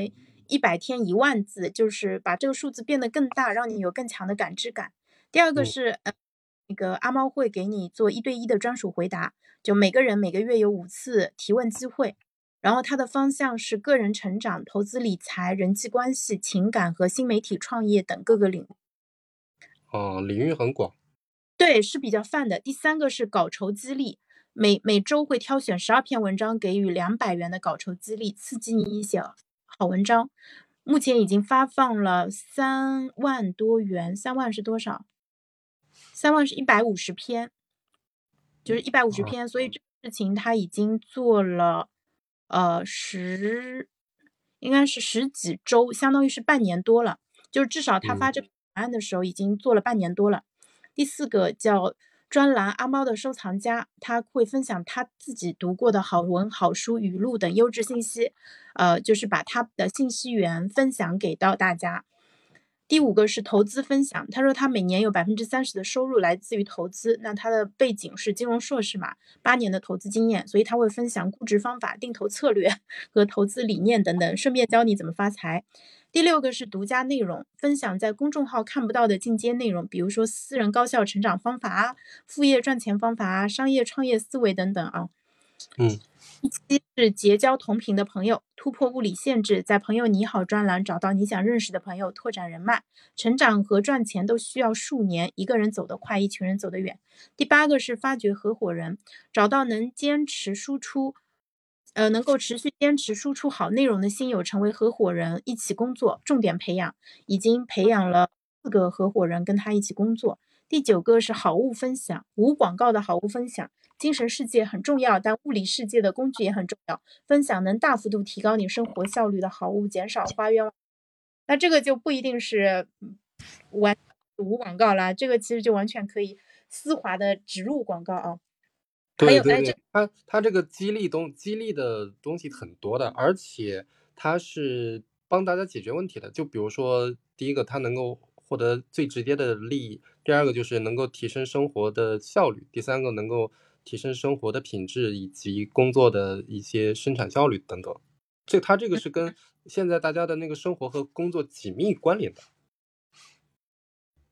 Speaker 1: 一百天一万字，就是把这个数字变得更大，让你有更强的感知感。第二个
Speaker 2: 嗯
Speaker 1: 是，呃，那个阿猫会给你做一对一的专属回答，就每个人每个月有五次提问机会，然后它的方向是个人成长、投资理财、人际关系、情感和新媒体创业等各个领域。
Speaker 2: 哦，领域很广。
Speaker 1: 对，是比较泛的。第三个是稿酬激励，每每周会挑选十二篇文章，给予两百元的稿酬激励，刺激你写好文章。目前已经发放了三万多元，三万是多少？三万是一百五十篇，就是一百五十
Speaker 2: 哦
Speaker 1: 篇。所以这个事情他已经做了，呃，十，应该是十几周，相当于是半年多了。就是至少他发
Speaker 2: 嗯
Speaker 1: 这个文案的时候已经做了半年多了。第四个叫专栏阿猫的收藏家，他会分享他自己读过的好文、好书、语录等优质信息，呃，就是把他的信息源分享给到大家。第五个是投资分享，他说他每年有百分之三十的收入来自于投资，那他的背景是金融硕士嘛，八年的投资经验，所以他会分享估值方法、定投策略和投资理念等等，顺便教你怎么发财。第六个是独家内容，分享在公众号看不到的进阶内容，比如说私人高效成长方法啊、副业赚钱方法啊、商业创业思维等等啊。
Speaker 2: 嗯，
Speaker 1: 第七是结交同频的朋友，突破物理限制，在朋友你好专栏找到你想认识的朋友，拓展人脉。成长和赚钱都需要数年，一个人走得快，一群人走得远。第八个是发掘合伙人，找到能坚持输出。呃，能够持续坚持输出好内容的新友成为合伙人，一起工作，重点培养，已经培养了四个合伙人跟他一起工作。第九个是好物分享，无广告的好物分享。精神世界很重要，但物理世界的工具也很重要。分享能大幅度提高你生活效率的好物，减少花冤枉。那这个就不一定是完无广告啦，这个其实就完全可以丝滑的植入广告啊。还
Speaker 2: 对对对
Speaker 1: 有哎这，
Speaker 2: 它它这个激励东激励的东西很多的，而且它是帮大家解决问题的。就比如说，第一个，它能够获得最直接的利益；第二个就是能够提升生活的效率；第三个能够提升生活的品质以及工作的一些生产效率等等。这它这个是跟现在大家的那个生活和工作紧密关联的。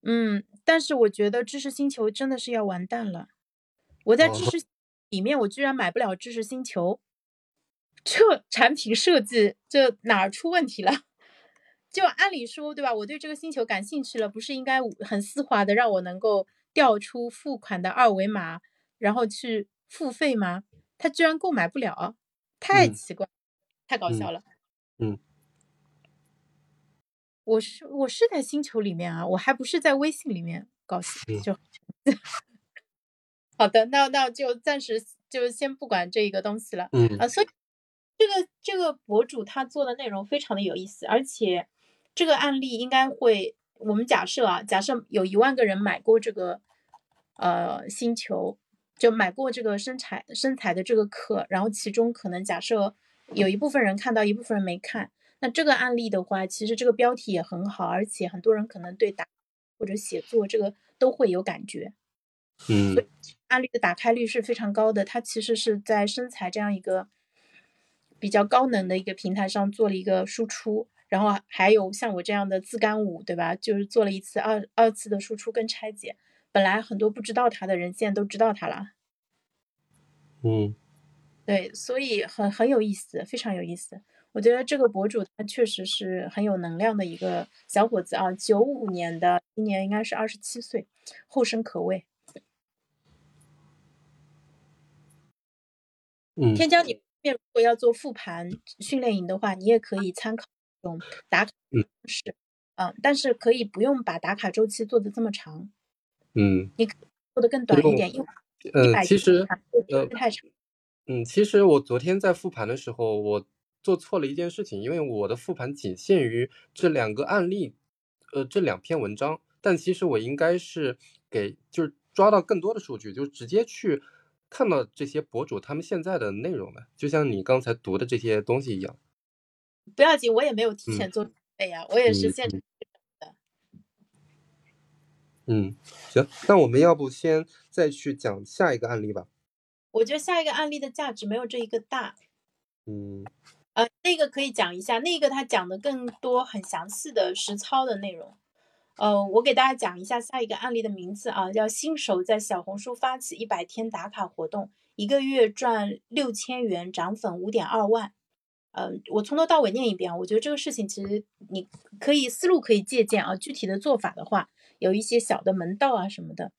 Speaker 1: 嗯，但是我觉得知识星球真的是要完蛋了。我在知
Speaker 2: 哦
Speaker 1: 识里面，我居然买不了知识星球，这产品设计这哪儿出问题了？就按理说，对吧？我对这个星球感兴趣了，不是应该很丝滑的让我能够调出付款的二维码，然后去付费吗？他居然购买不了，太
Speaker 2: 嗯
Speaker 1: 奇怪，太搞笑了。
Speaker 2: 嗯，
Speaker 1: 我是我是在星球里面啊，我还不是在微信里面搞笑
Speaker 2: 嗯
Speaker 1: 就。<laughs> 好的，那那就暂时就先不管这一个东西了。
Speaker 2: 嗯
Speaker 1: 啊，所以这个这个博主他做的内容非常的有意思，而且这个案例应该会，我们假设啊，假设有一万个人买过这个呃星球，就买过这个身材身材的这个课，然后其中可能假设有一部分人看到，一部分人没看，那这个案例的话，其实这个标题也很好，而且很多人可能对打或者写作这个都会有感觉。
Speaker 2: 嗯
Speaker 1: 案例的打开率是非常高的，它其实是在身材这样一个比较高能的一个平台上做了一个输出，然后还有像我这样的自干五，对吧？就是做了一次二二次的输出跟拆解，本来很多不知道他的人现在都知道他了，
Speaker 2: 嗯。
Speaker 1: 对，所以很很有意思，非常有意思。我觉得这个博主他确实是很有能量的一个小伙子啊，九五年的，今年应该是二十七岁，后生可畏。
Speaker 2: 嗯。
Speaker 1: 天骄，你后面如果要做复盘训练营的话，你也可以参考这种打卡
Speaker 2: 嗯。
Speaker 1: 方式，嗯，但是可以不用把打卡周期做的这么长，
Speaker 2: 嗯你
Speaker 1: 做的更短一点，因为一
Speaker 2: 呃，
Speaker 1: 百
Speaker 2: 其实
Speaker 1: 呃
Speaker 2: 呃
Speaker 1: 太长。
Speaker 2: 嗯，其实我昨天在复盘的时候，我做错了一件事情，因为我的复盘仅限于这两个案例，呃，这两篇文章，但其实我应该是给就是抓到更多的数据，就直接去看到这些博主他们现在的内容的，就像你刚才读的这些东西一样。
Speaker 1: 不要紧，我也没有提
Speaker 2: 嗯
Speaker 1: 前做准备呀，我也是
Speaker 2: 嗯
Speaker 1: 现场。
Speaker 2: 嗯，行，那我们要不先再去讲下一个案例吧？
Speaker 1: 我觉得下一个案例的价值没有这一个大。
Speaker 2: 嗯，
Speaker 1: 呃，那个可以讲一下，那个他讲的更多很详细的实操的内容。呃，我给大家讲一下下一个案例的名字啊，叫新手在小红书发起一百天打卡活动，一个月赚六千元，涨粉五点二万。嗯，我从头到尾念一遍啊，我觉得这个事情其实你可以思路可以借鉴啊，具体的做法的话，有一些小的门道啊什么的。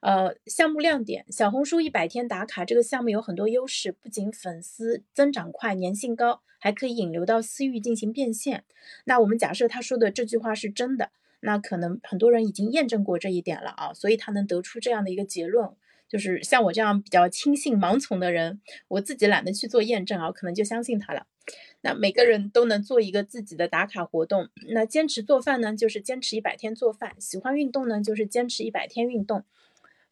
Speaker 1: 呃，项目亮点，小红书一百天打卡这个项目有很多优势，不仅粉丝增长快、粘性高，还可以引流到私域进行变现。那我们假设他说的这句话是真的。那可能很多人已经验证过这一点了啊，所以他能得出这样的一个结论，就是像我这样比较轻信盲从的人，我自己懒得去做验证啊，可能就相信他了。那每个人都能做一个自己的打卡活动，那坚持做饭呢，就是坚持一百天做饭；喜欢运动呢，就是坚持一百天运动；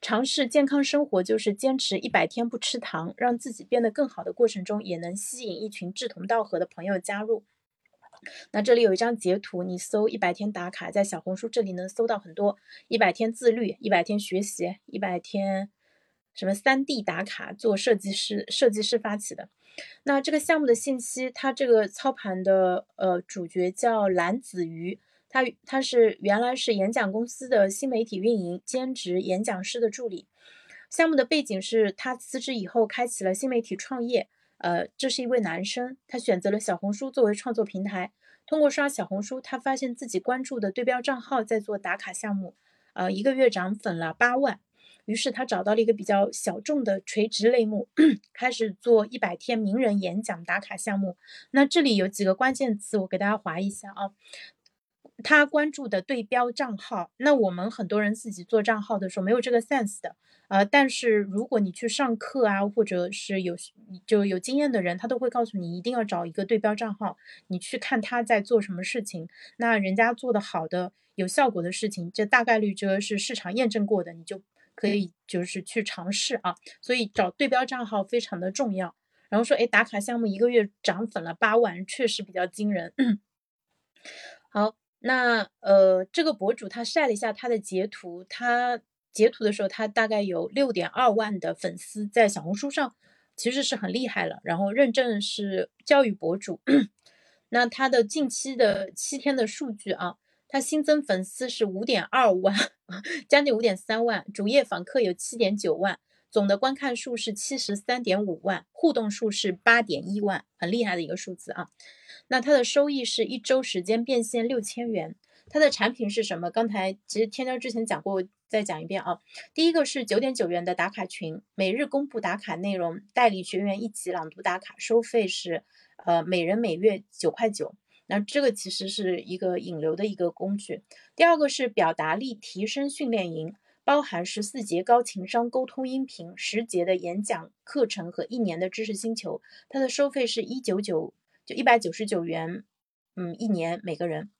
Speaker 1: 尝试健康生活，就是坚持一百天不吃糖，让自己变得更好的过程中，也能吸引一群志同道合的朋友加入。那这里有一张截图，你搜一百天打卡，在小红书这里能搜到很多一百天自律、一百天学习、一百天什么三 D 打卡，做设计师，设计师发起的。那这个项目的信息，它这个操盘的呃主角叫蓝子瑜，他他是原来是演讲公司的新媒体运营，兼职演讲师的助理。项目的背景是他辞职以后开启了新媒体创业。呃，这是一位男生，他选择了小红书作为创作平台。通过刷小红书，他发现自己关注的对标账号在做打卡项目，呃，一个月涨粉了八万。于是他找到了一个比较小众的垂直类目，开始做一百天名人演讲打卡项目。那这里有几个关键词，我给大家划一下啊。他关注的对标账号，那我们很多人自己做账号的时候没有这个 sense 的。呃，但是如果你去上课啊，或者是有就有经验的人，他都会告诉你，一定要找一个对标账号，你去看他在做什么事情。那人家做的好的、有效果的事情，这大概率这是市场验证过的，你就可以就是去尝试啊。所以找对标账号非常的重要。然后说，哎，打卡项目一个月涨粉了八万，确实比较惊人。<clears throat> 好，那呃，这个博主他晒了一下他的截图，他。截图的时候，他大概有六点二万的粉丝在小红书上，其实是很厉害了。然后认证是教育博主，<clears throat> 那他的近期的七天的数据啊，他新增粉丝是五点二万，<laughs> 将近五点三万，主页访客有七点九万，总的观看数是七十三点五万，互动数是八点一万，很厉害的一个数字啊。那他的收益是一周时间变现六千元。它的产品是什么？刚才其实天骄之前讲过，再讲一遍啊。第一个是九点九元的打卡群，每日公布打卡内容，带领学员一起朗读打卡，收费是呃每人每月九块九。那这个其实是一个引流的一个工具。第二个是表达力提升训练营，包含十四节高情商沟通音频，十节的演讲课程和一年的知识星球。它的收费是一九九就一百九十九元，嗯，一年每个人。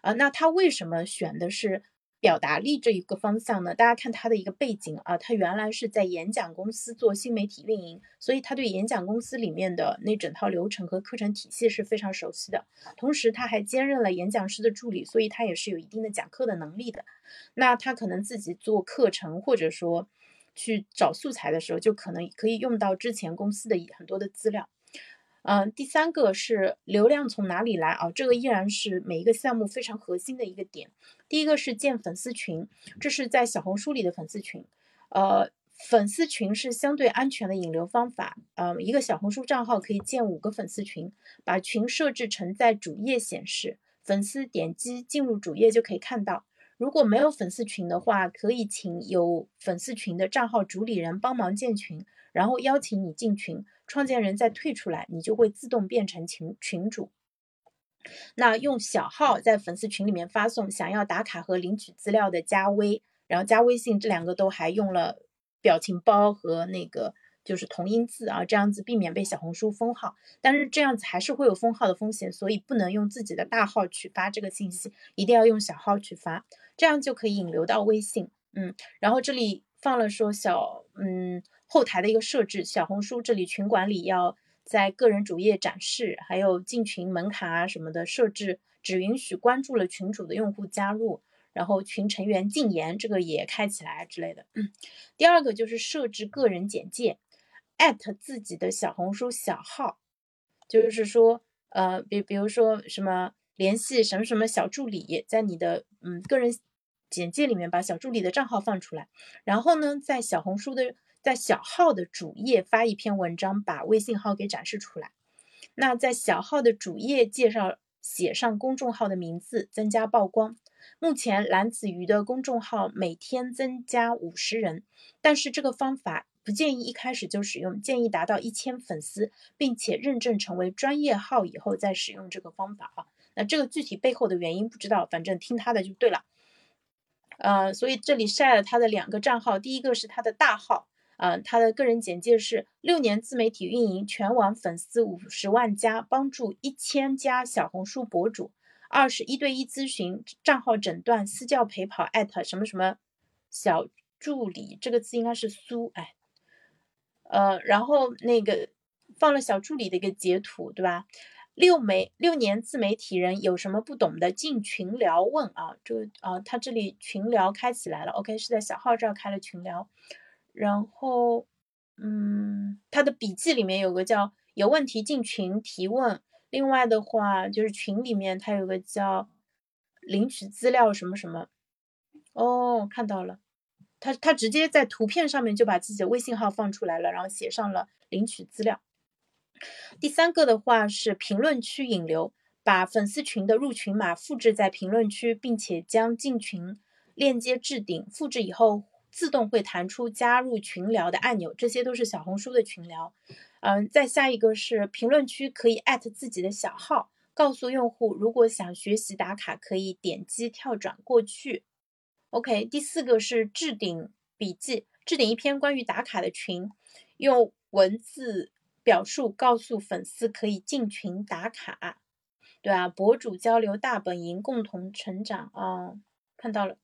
Speaker 1: 啊，那他为什么选的是表达力这一个方向呢？大家看他的一个背景啊，他原来是在演讲公司做新媒体运营，所以他对演讲公司里面的那整套流程和课程体系是非常熟悉的。同时，他还兼任了演讲师的助理，所以他也是有一定的讲课的能力的。那他可能自己做课程，或者说去找素材的时候，就可能可以用到之前公司的很多的资料。嗯，第三个是流量从哪里来啊？这个依然是每一个项目非常核心的一个点。第一个是建粉丝群，这是在小红书里的粉丝群。呃，粉丝群是相对安全的引流方法。呃，一个小红书账号可以建五个粉丝群，把群设置成在主页显示，粉丝点击进入主页就可以看到。如果没有粉丝群的话，可以请有粉丝群的账号主理人帮忙建群，然后邀请你进群。创建人再退出来，你就会自动变成群群主。那用小号在粉丝群里面发送想要打卡和领取资料的加微，然后加微信，这两个都还用了表情包和那个就是同音字啊，这样子避免被小红书封号。但是这样子还是会有封号的风险，所以不能用自己的大号去发这个信息，一定要用小号去发，这样就可以引流到微信。嗯，然后这里放了说小嗯。后台的一个设置，小红书这里群管理要在个人主页展示，还有进群门槛啊什么的设置，只允许关注了群主的用户加入。然后群成员禁言这个也开起来之类的。第二个就是设置个人简介，艾特自己的小红书小号，就是说，呃，比比如说什么联系什么什么小助理，在你的嗯个人简介里面把小助理的账号放出来，然后呢，在小红书的在小号的主页发一篇文章，把微信号给展示出来。那在小号的主页介绍写上公众号的名字，增加曝光。目前蓝子瑜的公众号每天增加五十人，但是这个方法不建议一开始就使用，建议达到一千粉丝，并且认证成为专业号以后再使用这个方法啊。那这个具体背后的原因不知道，反正听他的就对了。呃，所以这里晒了他的两个账号，第一个是他的大号。呃，他的个人简介是六年自媒体运营，全网粉丝五十万加，帮助一千家小红书博主。二是一对一咨询，账号诊断，私教陪跑，艾特什么什么小助理，这个字应该是苏，哎，呃，然后那个放了小助理的一个截图，对吧？六媒六年自媒体人有什么不懂的，进群聊问啊，这个啊，他这里群聊开起来了，OK，是在小号这儿开了群聊。然后，嗯，他的笔记里面有个叫有问题进群提问。另外的话，就是群里面他有个叫领取资料什么什么。哦，看到了，他他直接在图片上面就把自己的微信号放出来了，然后写上了领取资料。第三个的话是评论区引流，把粉丝群的入群码复制在评论区，并且将进群链接置顶，复制以后。自动会弹出加入群聊的按钮，这些都是小红书的群聊。嗯，再下一个是评论区可以艾特自己的小号，告诉用户如果想学习打卡，可以点击跳转过去。OK，第四个是置顶笔记，置顶一篇关于打卡的群，用文字表述告诉粉丝可以进群打卡。对啊，博主交流大本营，共同成长啊，看到了。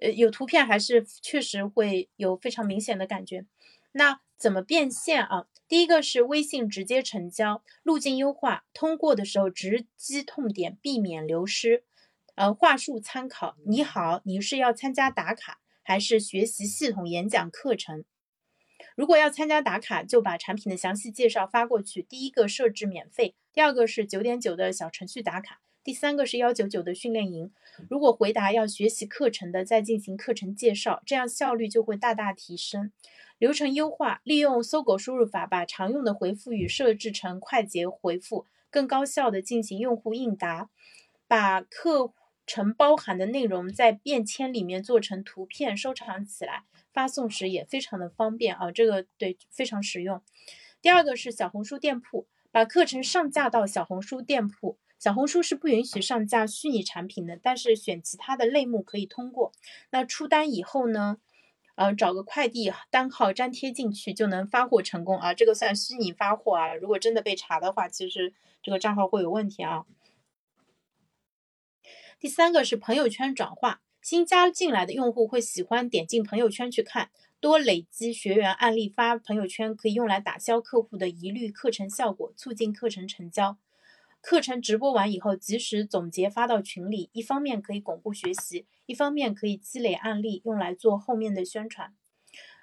Speaker 1: 呃，有图片还是确实会有非常明显的感觉。那怎么变现啊？第一个是微信直接成交，路径优化，通过的时候直击痛点，避免流失。呃，话术参考：你好，你是要参加打卡还是学习系统演讲课程？如果要参加打卡，就把产品的详细介绍发过去。第一个设置免费，第二个是九点九的小程序打卡。第三个是幺九九的训练营，如果回答要学习课程的，再进行课程介绍，这样效率就会大大提升。流程优化，利用搜狗输入法，把常用的回复语设置成快捷回复，更高效的进行用户应答。把课程包含的内容在便签里面做成图片收藏起来，发送时也非常的方便啊，这个对非常实用。第二个是小红书店铺，把课程上架到小红书店铺。小红书是不允许上架虚拟产品的，但是选其他的类目可以通过。那出单以后呢，呃，找个快递单号粘贴进去就能发货成功啊，这个算虚拟发货啊。如果真的被查的话，其实这个账号会有问题啊。第三个是朋友圈转化，新加进来的用户会喜欢点进朋友圈去看，多累积学员案例发朋友圈，可以用来打消客户的疑虑，课程效果促进课程成交。课程直播完以后，及时总结发到群里，一方面可以巩固学习，一方面可以积累案例，用来做后面的宣传。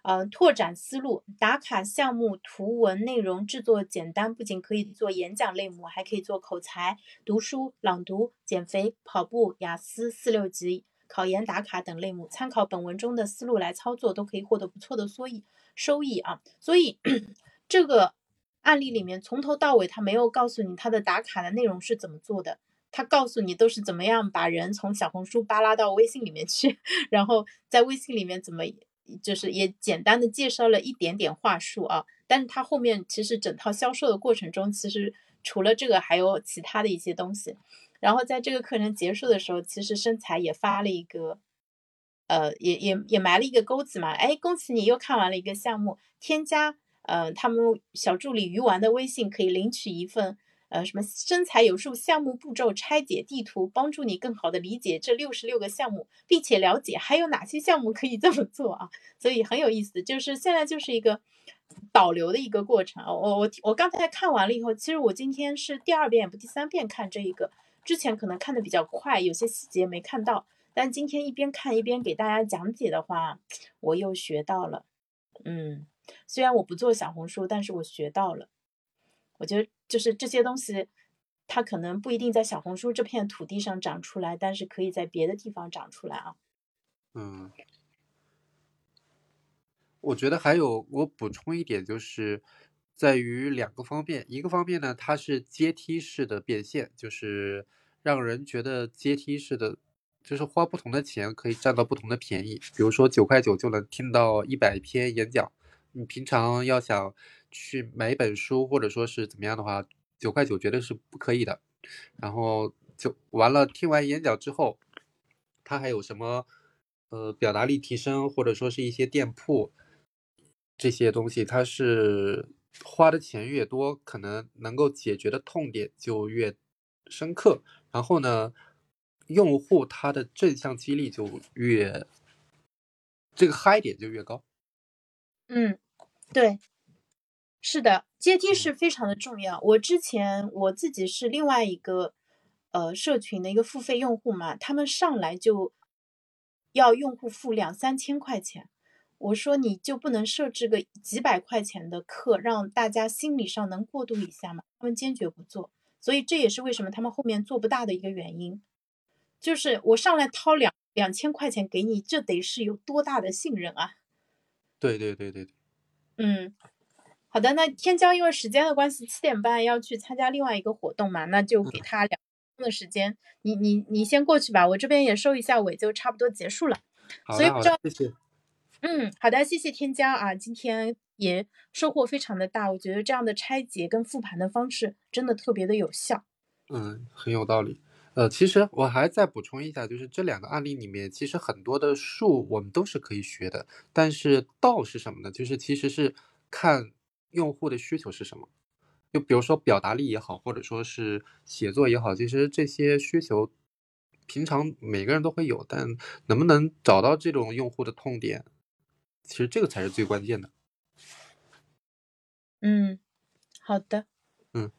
Speaker 1: 呃，拓展思路，打卡项目图文内容制作简单，不仅可以做演讲类目，还可以做口才、读书、朗读、减肥、跑步、雅思四六级、考研打卡等类目。参考本文中的思路来操作，都可以获得不错的收益收益啊。所以 <clears throat> 这个。案例里面从头到尾，他没有告诉你他的打卡的内容是怎么做的，他告诉你都是怎么样把人从小红书扒拉到微信里面去，<laughs> 然后在微信里面怎么就是也简单的介绍了一点点话术啊，但是他后面其实整套销售的过程中，其实除了这个还有其他的一些东西，然后在这个课程结束的时候，其实身材也发了一个，呃，也也也埋了一个钩子嘛，哎，恭喜你又看完了一个项目，添加。呃，他们小助理鱼丸的微信可以领取一份，呃，什么身材有数项目步骤拆解地图，帮助你更好的理解这六十六个项目，并且了解还有哪些项目可以这么做啊，所以很有意思。就是现在就是一个导流的一个过程啊。我我我刚才看完了以后，其实我今天是第二遍不第三遍看这一个，之前可能看的比较快，有些细节没看到。但今天一边看一边给大家讲解的话，我又学到了。嗯，虽然我不做小红书，但是我学到了。我觉得就是这些东西，它可能不一定在小红书这片土地上长出来，但是可以在别的地方长出来啊。
Speaker 2: 嗯，我觉得还有我补充一点，就是在于两个方面，一个方面呢，它是阶梯式的变现，就是让人觉得阶梯式的，就是花不同的钱可以占到不同的便宜。比如说九块九就能听到一百篇演讲，你平常要想去买一本书或者说是怎么样的话，九块九绝对是不可以的。然后就完了，听完演讲之后，它还有什么？呃，表达力提升，或者说是一些店铺这些东西，它是花的钱越多，可能能够解决的痛点就越深刻。然后呢，用户他的正向激励就越这个嗨点就越高。
Speaker 1: 嗯，对，是的，阶梯是非常的重要。我之前我自己是另外一个呃社群的一个付费用户嘛，他们上来就。要用户付两三千块钱，我说你就不能设置个几百块钱的课，让大家心理上能过渡一下吗？他们坚决不做，所以这也是为什么他们后面做不大的一个原因。就是我上来掏两两千块钱给你，这得是有多大的信任啊？
Speaker 2: 对对对对对，
Speaker 1: 嗯，好的，那天骄因为时间的关系，七点半要去参加另外一个活动嘛，那就给他两。的时间，你你你先过去吧，我这边也收一下尾，就差不多结束了。
Speaker 2: 好
Speaker 1: 的，好
Speaker 2: 的，谢谢。
Speaker 1: 嗯，好的，谢谢天骄啊，今天也收获非常的大，我觉得这样的拆解跟复盘的方式真的特别的有效。
Speaker 2: 嗯，很有道理。呃，其实我还再补充一下，就是这两个案例里面，其实很多的术我们都是可以学的，但是道是什么呢？就是其实是看用户的需求是什么。就比如说表达力也好，或者说是写作也好，其实这些需求平常每个人都会有，但能不能找到这种用户的痛点，其实这个才是最关键的。
Speaker 1: 嗯，好的。
Speaker 2: 嗯，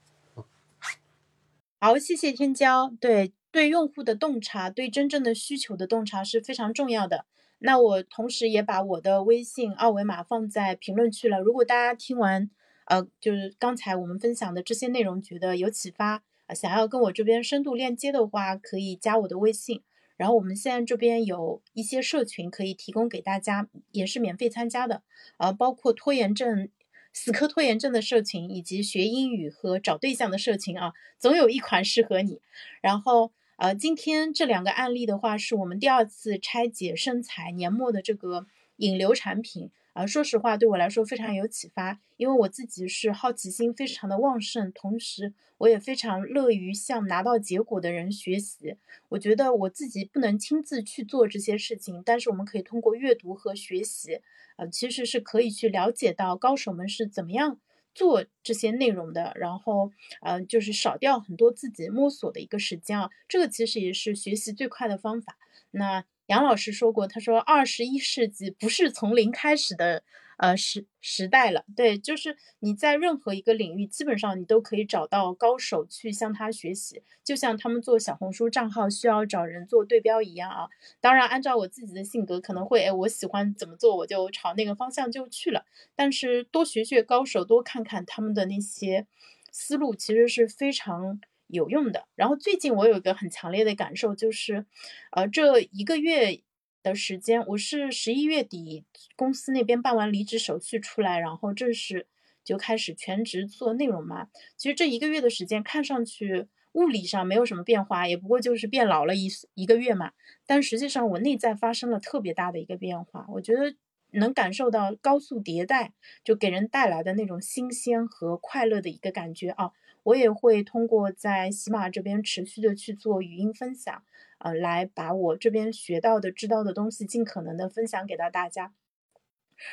Speaker 1: 好，谢谢天骄。对对，用户的洞察，对真正的需求的洞察是非常重要的。那我同时也把我的微信二维码放在评论区了，如果大家听完。呃，就是刚才我们分享的这些内容，觉得有启发啊，想要跟我这边深度链接的话，可以加我的微信。然后我们现在这边有一些社群可以提供给大家，也是免费参加的。呃，包括拖延症、死磕拖延症的社群，以及学英语和找对象的社群啊，总有一款适合你。然后呃，今天这两个案例的话，是我们第二次拆解身材年末的这个引流产品。啊，说实话，对我来说非常有启发，因为我自己是好奇心非常的旺盛，同时我也非常乐于向拿到结果的人学习。我觉得我自己不能亲自去做这些事情，但是我们可以通过阅读和学习，呃，其实是可以去了解到高手们是怎么样做这些内容的，然后，嗯，就是少掉很多自己摸索的一个时间啊，这个其实也是学习最快的方法。那。杨老师说过，他说二十一世纪不是从零开始的，呃时时代了。对，就是你在任何一个领域，基本上你都可以找到高手去向他学习，就像他们做小红书账号需要找人做对标一样啊。当然，按照我自己的性格，可能会，哎，我喜欢怎么做，我就朝那个方向就去了。但是多学学高手，多看看他们的那些思路，其实是非常。有用的。然后最近我有一个很强烈的感受，就是，呃，这一个月的时间，我是十一月底公司那边办完离职手续出来，然后正式就开始全职做内容嘛。其实这一个月的时间，看上去物理上没有什么变化，也不过就是变老了一一个月嘛。但实际上我内在发生了特别大的一个变化，我觉得能感受到高速迭代就给人带来的那种新鲜和快乐的一个感觉啊。我也会通过在喜马这边持续的去做语音分享，呃，来把我这边学到的、知道的东西尽可能的分享给到大家。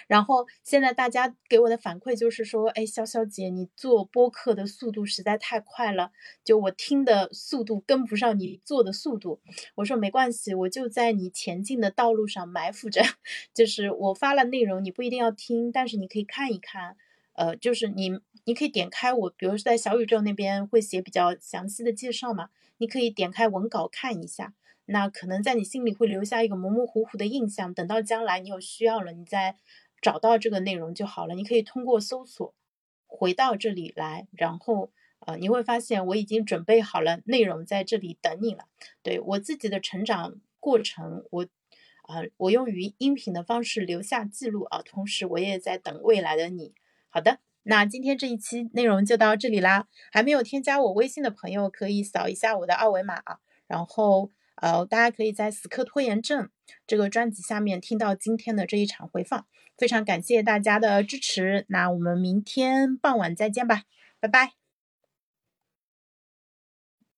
Speaker 1: 然后现在大家给我的反馈就是说，哎，潇潇姐，你做播客的速度实在太快了，就我听的速度跟不上你做的速度。我说没关系，我就在你前进的道路上埋伏着，<laughs> 就是我发了内容，你不一定要听，但是你可以看一看，呃，就是你。你可以点开我，比如说在小宇宙那边会写比较详细的介绍嘛，你可以点开文稿看一下。那可能在你心里会留下一个模模糊糊的印象，等到将来你有需要了，你再找到这个内容就好了。你可以通过搜索回到这里来，然后呃，你会发现我已经准备好了内容在这里等你了。对我自己的成长过程，我啊，我用语音频的方式留下记录啊，同时我也在等未来的你。好的，那今天这一期内容就到这里啦。还没有添加我微信的朋友，可以扫一下我的二维码啊，然后。呃，大家可以在《死磕拖延症》这个专辑下面听到今天的这一场回放，非常感谢大家的支持。那我们明天傍晚再见吧，拜拜。